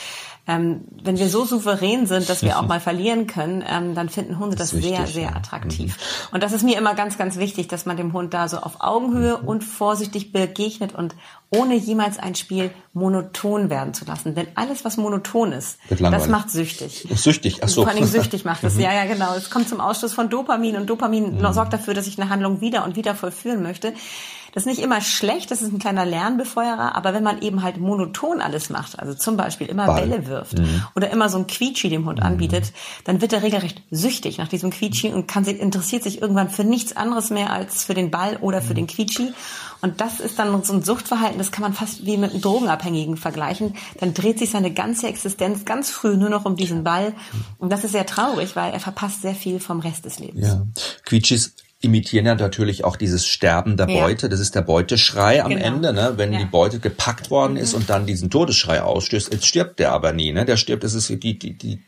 ähm, wenn wir so souverän sind, dass wir auch mal verlieren können, ähm, dann finden Hunde das, das sehr, wichtig, sehr attraktiv. Mhm. Und das ist mir immer ganz, ganz wichtig, dass man dem Hund da so auf Augenhöhe mhm. und vorsichtig begegnet und ohne jemals ein Spiel monoton werden zu lassen. Denn alles, was monoton ist, das macht süchtig. Süchtig, ach so. Vor allem süchtig macht es. Mhm. Ja, ja, genau. Es kommt zum Ausstoß von Dopamin und Dopamin mhm. sorgt dafür, dass ich eine Handlung wieder und wieder vollführen möchte. Das ist nicht immer schlecht, das ist ein kleiner Lernbefeuerer, aber wenn man eben halt monoton alles macht, also zum Beispiel immer Ball. Bälle wirft mhm. oder immer so ein Quietschi dem Hund mhm. anbietet, dann wird er regelrecht süchtig nach diesem Quietschi und kann sich, interessiert sich irgendwann für nichts anderes mehr als für den Ball oder für mhm. den Quietschi. Und das ist dann so ein Suchtverhalten, das kann man fast wie mit einem Drogenabhängigen vergleichen. Dann dreht sich seine ganze Existenz ganz früh nur noch um diesen Ball. Und das ist sehr traurig, weil er verpasst sehr viel vom Rest des Lebens. Ja. Quietschis imitieren ja natürlich auch dieses Sterben der Beute. Ja. Das ist der Beuteschrei am genau. Ende, ne? wenn ja. die Beute gepackt worden ist mhm. und dann diesen Todesschrei ausstößt. Jetzt stirbt der aber nie. Ne? Der stirbt, das ist die, die, die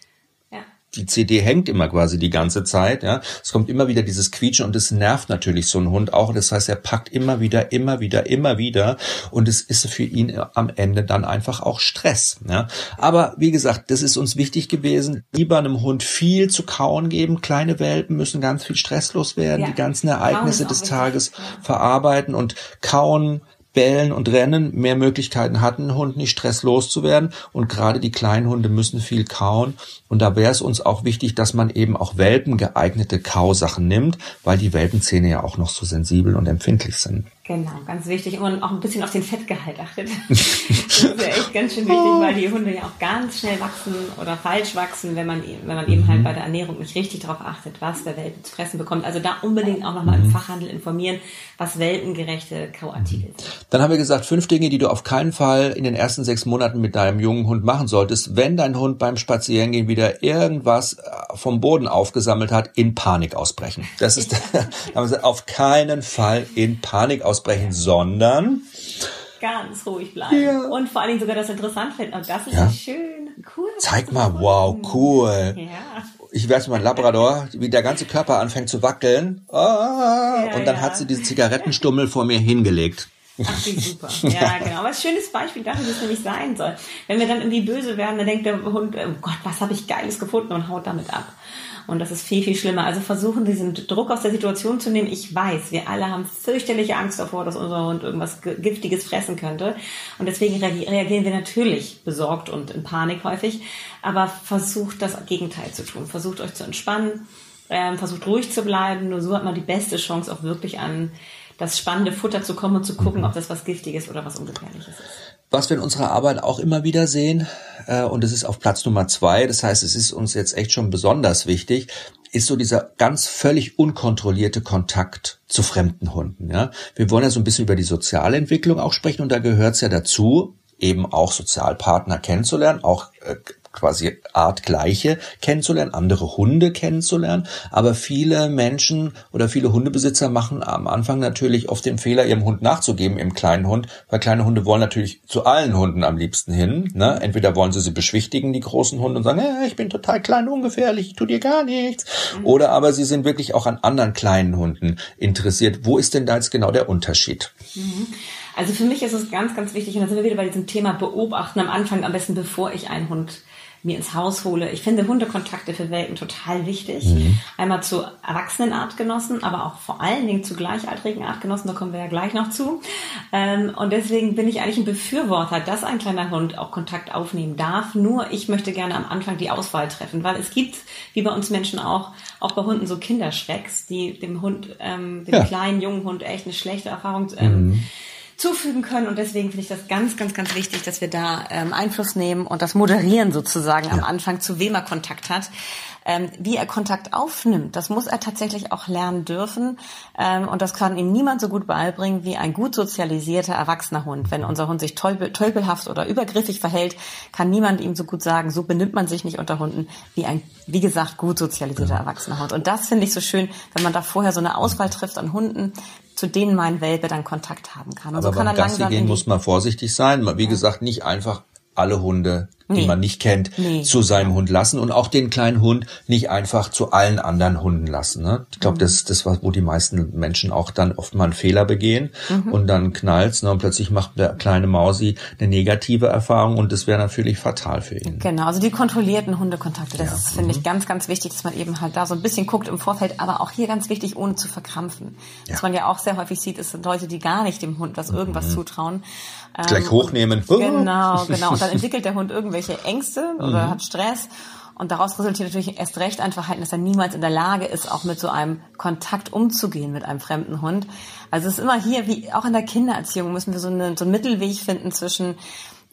die CD hängt immer quasi die ganze Zeit, ja. Es kommt immer wieder dieses Quietschen und es nervt natürlich so ein Hund auch. Das heißt, er packt immer wieder, immer wieder, immer wieder und es ist für ihn am Ende dann einfach auch Stress, ja. Aber wie gesagt, das ist uns wichtig gewesen, lieber einem Hund viel zu kauen geben. Kleine Welpen müssen ganz viel stresslos werden, ja. die ganzen Ereignisse des Tages verarbeiten und kauen Bellen und Rennen mehr Möglichkeiten hat ein Hund nicht stresslos zu werden und gerade die kleinen Hunde müssen viel kauen und da wäre es uns auch wichtig, dass man eben auch Welpen geeignete Kausachen nimmt, weil die Welpenzähne ja auch noch so sensibel und empfindlich sind. Genau, ganz wichtig. Und auch ein bisschen auf den Fettgehalt achtet. das ist ja echt ganz schön wichtig, weil die Hunde ja auch ganz schnell wachsen oder falsch wachsen, wenn man, wenn man eben halt mhm. bei der Ernährung nicht richtig darauf achtet, was der Welpe zu fressen bekommt. Also da unbedingt auch nochmal im mhm. Fachhandel informieren, was welpengerechte Kauartikel sind. Dann haben wir gesagt, fünf Dinge, die du auf keinen Fall in den ersten sechs Monaten mit deinem jungen Hund machen solltest, wenn dein Hund beim Spazierengehen wieder irgendwas äh, vom Boden aufgesammelt hat, in Panik ausbrechen. Das ist, auf keinen Fall in Panik ausbrechen aussprechen, sondern ganz ruhig bleiben. Ja. Und vor allen Dingen sogar das interessant finden. Und das ist ja. schön. cool. Zeig mal, wow, cool. Ja. Ich werde mein Labrador, wie der ganze Körper anfängt zu wackeln. Ah, ja, und dann hat sie diesen Zigarettenstummel vor mir hingelegt. Ach, wie super. Ja, genau. Aber ein schönes Beispiel dafür, wie es nämlich sein soll. Wenn wir dann irgendwie böse werden, dann denkt der Hund, oh Gott, was habe ich Geiles gefunden und haut damit ab. Und das ist viel, viel schlimmer. Also versuchen, diesen Druck aus der Situation zu nehmen. Ich weiß, wir alle haben fürchterliche Angst davor, dass unser Hund irgendwas Giftiges fressen könnte. Und deswegen reagieren wir natürlich besorgt und in Panik häufig. Aber versucht das Gegenteil zu tun. Versucht euch zu entspannen. Ähm, versucht ruhig zu bleiben. Nur so hat man die beste Chance auch wirklich an das spannende Futter zu kommen und zu gucken, mhm. ob das was Giftiges oder was Ungefährliches ist. Was wir in unserer Arbeit auch immer wieder sehen, äh, und es ist auf Platz Nummer zwei, das heißt, es ist uns jetzt echt schon besonders wichtig, ist so dieser ganz völlig unkontrollierte Kontakt zu fremden Hunden. Ja? Wir wollen ja so ein bisschen über die soziale Entwicklung auch sprechen und da gehört es ja dazu, eben auch Sozialpartner kennenzulernen, auch äh, quasi artgleiche kennenzulernen, andere Hunde kennenzulernen. Aber viele Menschen oder viele Hundebesitzer machen am Anfang natürlich oft den Fehler, ihrem Hund nachzugeben, im kleinen Hund, weil kleine Hunde wollen natürlich zu allen Hunden am liebsten hin. Ne? Entweder wollen sie sie beschwichtigen, die großen Hunde, und sagen, hey, ich bin total klein, ungefährlich, ich tu dir gar nichts. Mhm. Oder aber sie sind wirklich auch an anderen kleinen Hunden interessiert. Wo ist denn da jetzt genau der Unterschied? Mhm. Also für mich ist es ganz, ganz wichtig, und da sind wir wieder bei diesem Thema Beobachten am Anfang, am besten bevor ich einen Hund mir ins Haus hole. Ich finde Hundekontakte für Welpen total wichtig. Mhm. Einmal zu erwachsenen Artgenossen, aber auch vor allen Dingen zu gleichaltrigen Artgenossen, da kommen wir ja gleich noch zu. Ähm, und deswegen bin ich eigentlich ein Befürworter, dass ein kleiner Hund auch Kontakt aufnehmen darf. Nur ich möchte gerne am Anfang die Auswahl treffen, weil es gibt, wie bei uns Menschen auch, auch bei Hunden so Kinderschrecks, die dem Hund, ähm, dem ja. kleinen, jungen Hund echt eine schlechte Erfahrung ähm, mhm zufügen können. Und deswegen finde ich das ganz, ganz, ganz wichtig, dass wir da ähm, Einfluss nehmen und das moderieren sozusagen ja. am Anfang, zu wem er Kontakt hat. Ähm, wie er Kontakt aufnimmt, das muss er tatsächlich auch lernen dürfen. Ähm, und das kann ihm niemand so gut beibringen wie ein gut sozialisierter erwachsener Hund. Wenn unser Hund sich tölpel, tölpelhaft oder übergriffig verhält, kann niemand ihm so gut sagen, so benimmt man sich nicht unter Hunden wie ein, wie gesagt, gut sozialisierter ja. erwachsener Hund. Und das finde ich so schön, wenn man da vorher so eine Auswahl trifft an Hunden, zu denen mein Welpe dann Kontakt haben kann. Und Aber so kann beim er Gassi gehen muss man vorsichtig sein. Wie ja. gesagt, nicht einfach alle Hunde nee. die man nicht kennt, nee. zu seinem Hund lassen und auch den kleinen Hund nicht einfach zu allen anderen Hunden lassen. Ne? Ich glaube, mhm. das ist das, wo die meisten Menschen auch dann oft mal einen Fehler begehen mhm. und dann knallt's ne? und plötzlich macht der kleine Mausi eine negative Erfahrung und das wäre natürlich fatal für ihn. Genau, also die kontrollierten Hundekontakte, das ja. ist, finde mhm. ich, ganz, ganz wichtig, dass man eben halt da so ein bisschen guckt im Vorfeld, aber auch hier ganz wichtig, ohne zu verkrampfen. Ja. Was man ja auch sehr häufig sieht, ist Leute, die gar nicht dem Hund was irgendwas mhm. zutrauen. Gleich ähm, hochnehmen. Genau, genau. Und dann entwickelt der Hund irgendwelche irgendwelche Ängste oder mhm. hat Stress. Und daraus resultiert natürlich erst recht ein Verhalten, dass er niemals in der Lage ist, auch mit so einem Kontakt umzugehen mit einem fremden Hund. Also es ist immer hier, wie auch in der Kindererziehung, müssen wir so, eine, so einen Mittelweg finden zwischen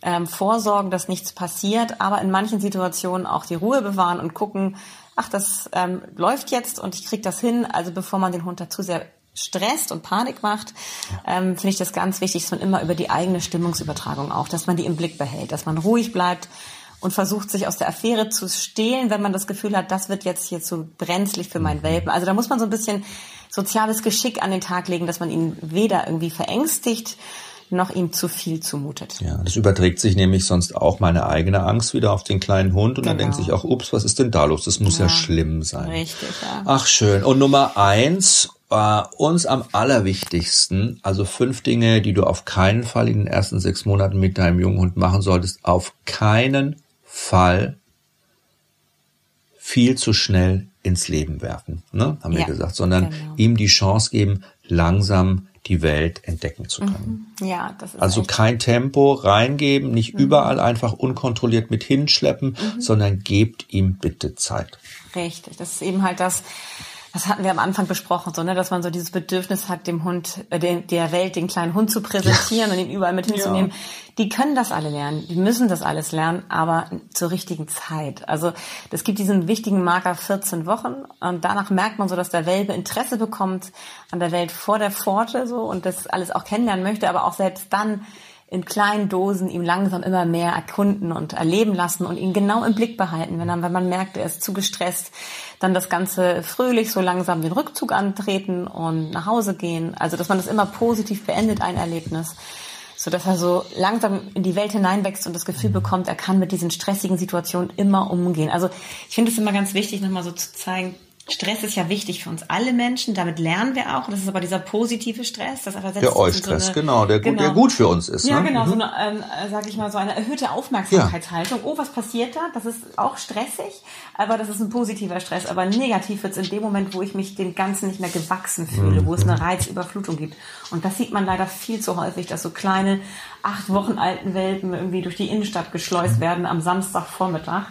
ähm, Vorsorgen, dass nichts passiert, aber in manchen Situationen auch die Ruhe bewahren und gucken, ach, das ähm, läuft jetzt und ich krieg das hin. Also bevor man den Hund dazu sehr stresst und Panik macht, ähm, finde ich das ganz wichtig, dass man immer über die eigene Stimmungsübertragung auch, dass man die im Blick behält, dass man ruhig bleibt und versucht, sich aus der Affäre zu stehlen, wenn man das Gefühl hat, das wird jetzt hier zu brenzlig für meinen Welpen. Also da muss man so ein bisschen soziales Geschick an den Tag legen, dass man ihn weder irgendwie verängstigt, noch ihm zu viel zumutet. Ja, das überträgt sich nämlich sonst auch meine eigene Angst wieder auf den kleinen Hund und genau. dann denkt sich auch, ups, was ist denn da los? Das muss ja, ja schlimm sein. Richtig, ja. Ach schön. Und Nummer eins, äh, uns am allerwichtigsten, also fünf Dinge, die du auf keinen Fall in den ersten sechs Monaten mit deinem jungen Hund machen solltest, auf keinen Fall viel zu schnell ins Leben werfen, ne? haben wir ja, gesagt, sondern genau. ihm die Chance geben, langsam die Welt entdecken zu können. Mhm. Ja, das ist also kein Tempo reingeben, nicht mhm. überall einfach unkontrolliert mit hinschleppen, mhm. sondern gebt ihm bitte Zeit. Richtig, das ist eben halt das, das hatten wir am Anfang besprochen, so, ne, dass man so dieses Bedürfnis hat, dem Hund, äh, den, der Welt den kleinen Hund zu präsentieren und ihn überall mit hinzunehmen. Ja. Die können das alle lernen, die müssen das alles lernen, aber zur richtigen Zeit. Also es gibt diesen wichtigen Marker 14 Wochen und danach merkt man so, dass der Welpe Interesse bekommt an der Welt vor der Pforte so und das alles auch kennenlernen möchte, aber auch selbst dann in kleinen Dosen ihm langsam immer mehr erkunden und erleben lassen und ihn genau im Blick behalten, wenn, er, wenn man merkt, er ist zu gestresst, dann das Ganze fröhlich so langsam den Rückzug antreten und nach Hause gehen. Also, dass man das immer positiv beendet, ein Erlebnis. so dass er so langsam in die Welt hineinwächst und das Gefühl bekommt, er kann mit diesen stressigen Situationen immer umgehen. Also ich finde es immer ganz wichtig, nochmal so zu zeigen, Stress ist ja wichtig für uns alle Menschen, damit lernen wir auch. Das ist aber dieser positive Stress, das aber der Eustress, so genau, der, genau. der gut für uns ist. Ja, ne? genau, mhm. so eine, ähm, sag ich mal, so eine erhöhte Aufmerksamkeitshaltung. Ja. Oh, was passiert da? Das ist auch stressig, aber das ist ein positiver Stress. Aber negativ wird es in dem Moment, wo ich mich dem Ganzen nicht mehr gewachsen fühle, mhm. wo es eine Reizüberflutung gibt. Und das sieht man leider viel zu häufig, dass so kleine acht Wochen alten Welpen irgendwie durch die Innenstadt geschleust werden am Samstagvormittag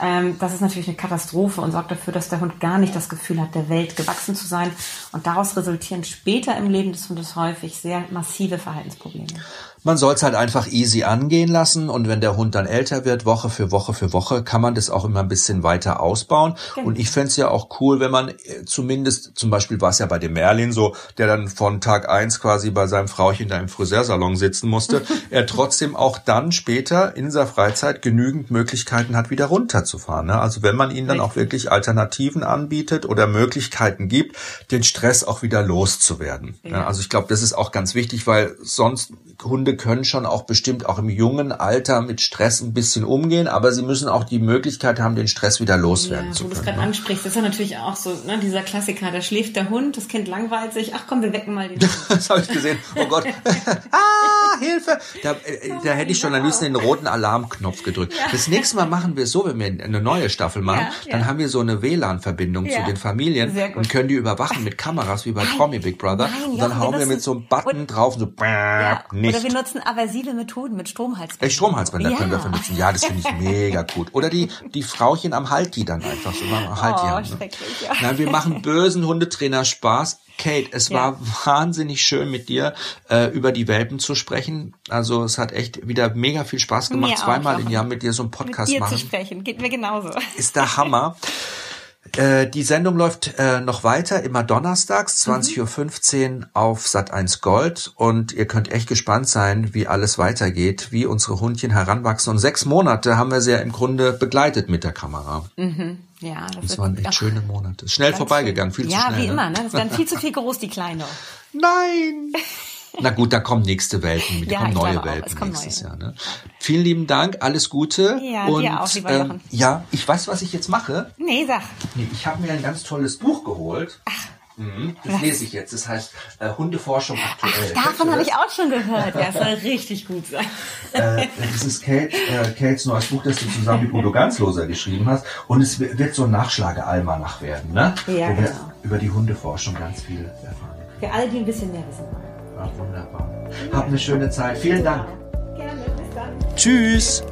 ähm, das ist natürlich eine Katastrophe und sorgt dafür, dass der Hund gar nicht das Gefühl hat, der Welt gewachsen zu sein. Und daraus resultieren später im Leben des Hundes häufig sehr massive Verhaltensprobleme. Man soll es halt einfach easy angehen lassen und wenn der Hund dann älter wird, Woche für Woche für Woche, kann man das auch immer ein bisschen weiter ausbauen. Genau. Und ich fände es ja auch cool, wenn man äh, zumindest, zum Beispiel war es ja bei dem Merlin so, der dann von Tag eins quasi bei seinem Frauchen da im Friseursalon sitzen musste, er trotzdem auch dann später in seiner Freizeit genügend Möglichkeiten hat, wieder runterzufahren. Ne? Also wenn man ihnen dann auch wirklich Alternativen anbietet oder Möglichkeiten gibt, den Stress auch wieder loszuwerden. Ja. Ja, also ich glaube, das ist auch ganz wichtig, weil sonst Hunde können schon auch bestimmt auch im jungen Alter mit Stress ein bisschen umgehen, aber sie müssen auch die Möglichkeit haben, den Stress wieder loswerden ja, zu können. Wo du es gerade ne? ansprichst, das ist ja natürlich auch so, ne, dieser Klassiker, da schläft der Hund, das Kind langweilt sich, ach komm, wir wecken mal den Hund. das habe ich gesehen. Oh Gott. ah, Hilfe. Da, äh, da hätte ich schon am liebsten den roten Alarmknopf gedrückt. Ja. Das nächste Mal machen wir es so, wenn wir eine neue Staffel machen, ja, dann haben wir so eine WLAN-Verbindung zu den Familien und können die überwachen mit Kameras wie bei Tommy Big Brother. Nein, und dann hauen wir mit so einem Button drauf, so nicht. Oder wir nutzen aversive Methoden mit Stromhalsbänder. Äh, Stromhalsbänder ja. können wir benutzen. Ja, das finde ich mega gut. Oder die, die Frauchen am Halt die dann einfach so. Halt oh, haben, ne? ja. Nein, wir machen bösen Hundetrainer Spaß. Kate, es ja. war wahnsinnig schön mit dir äh, über die Welpen zu sprechen. Also es hat echt wieder mega viel Spaß gemacht, mir zweimal im Jahr mit dir so einen Podcast mit dir machen. zu sprechen, geht mir genauso. Ist der Hammer. Äh, die Sendung läuft äh, noch weiter, immer donnerstags, 20.15 mhm. Uhr auf Sat1 Gold. Und ihr könnt echt gespannt sein, wie alles weitergeht, wie unsere Hundchen heranwachsen. Und sechs Monate haben wir sie ja im Grunde begleitet mit der Kamera. Mhm. Ja, das, das waren echt auch schöne Monate. Schnell vorbeigegangen, viel ja, zu schnell. Ja, wie immer, ne? Das ist dann viel zu viel groß, die Kleine. Nein! Na gut, da kommen nächste Welpen, da ja, kommen neue Welpen nächstes neue. Jahr. Ne? Vielen lieben Dank, alles Gute. Ja, und, dir auch, lieber ähm, Jochen. Ja, ich weiß, was ich jetzt mache. Nee, sag. Nee, ich habe mir ein ganz tolles Buch geholt. Ach. Mhm, das was? lese ich jetzt. Das heißt äh, Hundeforschung aktuell. Ach, davon habe ich auch schon gehört. Das soll richtig gut sein. äh, das ist Kate, äh, Kates neues Buch, das du zusammen mit Udo Ganzloser geschrieben hast. Und es wird so ein Nachschlagealmanach werden, ne? Ja, Wo genau. wir über die Hundeforschung ganz viel erfahren. Für alle, die ein bisschen mehr wissen wollen. Ach, wunderbar. Hab eine schöne Zeit. Vielen Dank. Gerne, bis dann. Tschüss.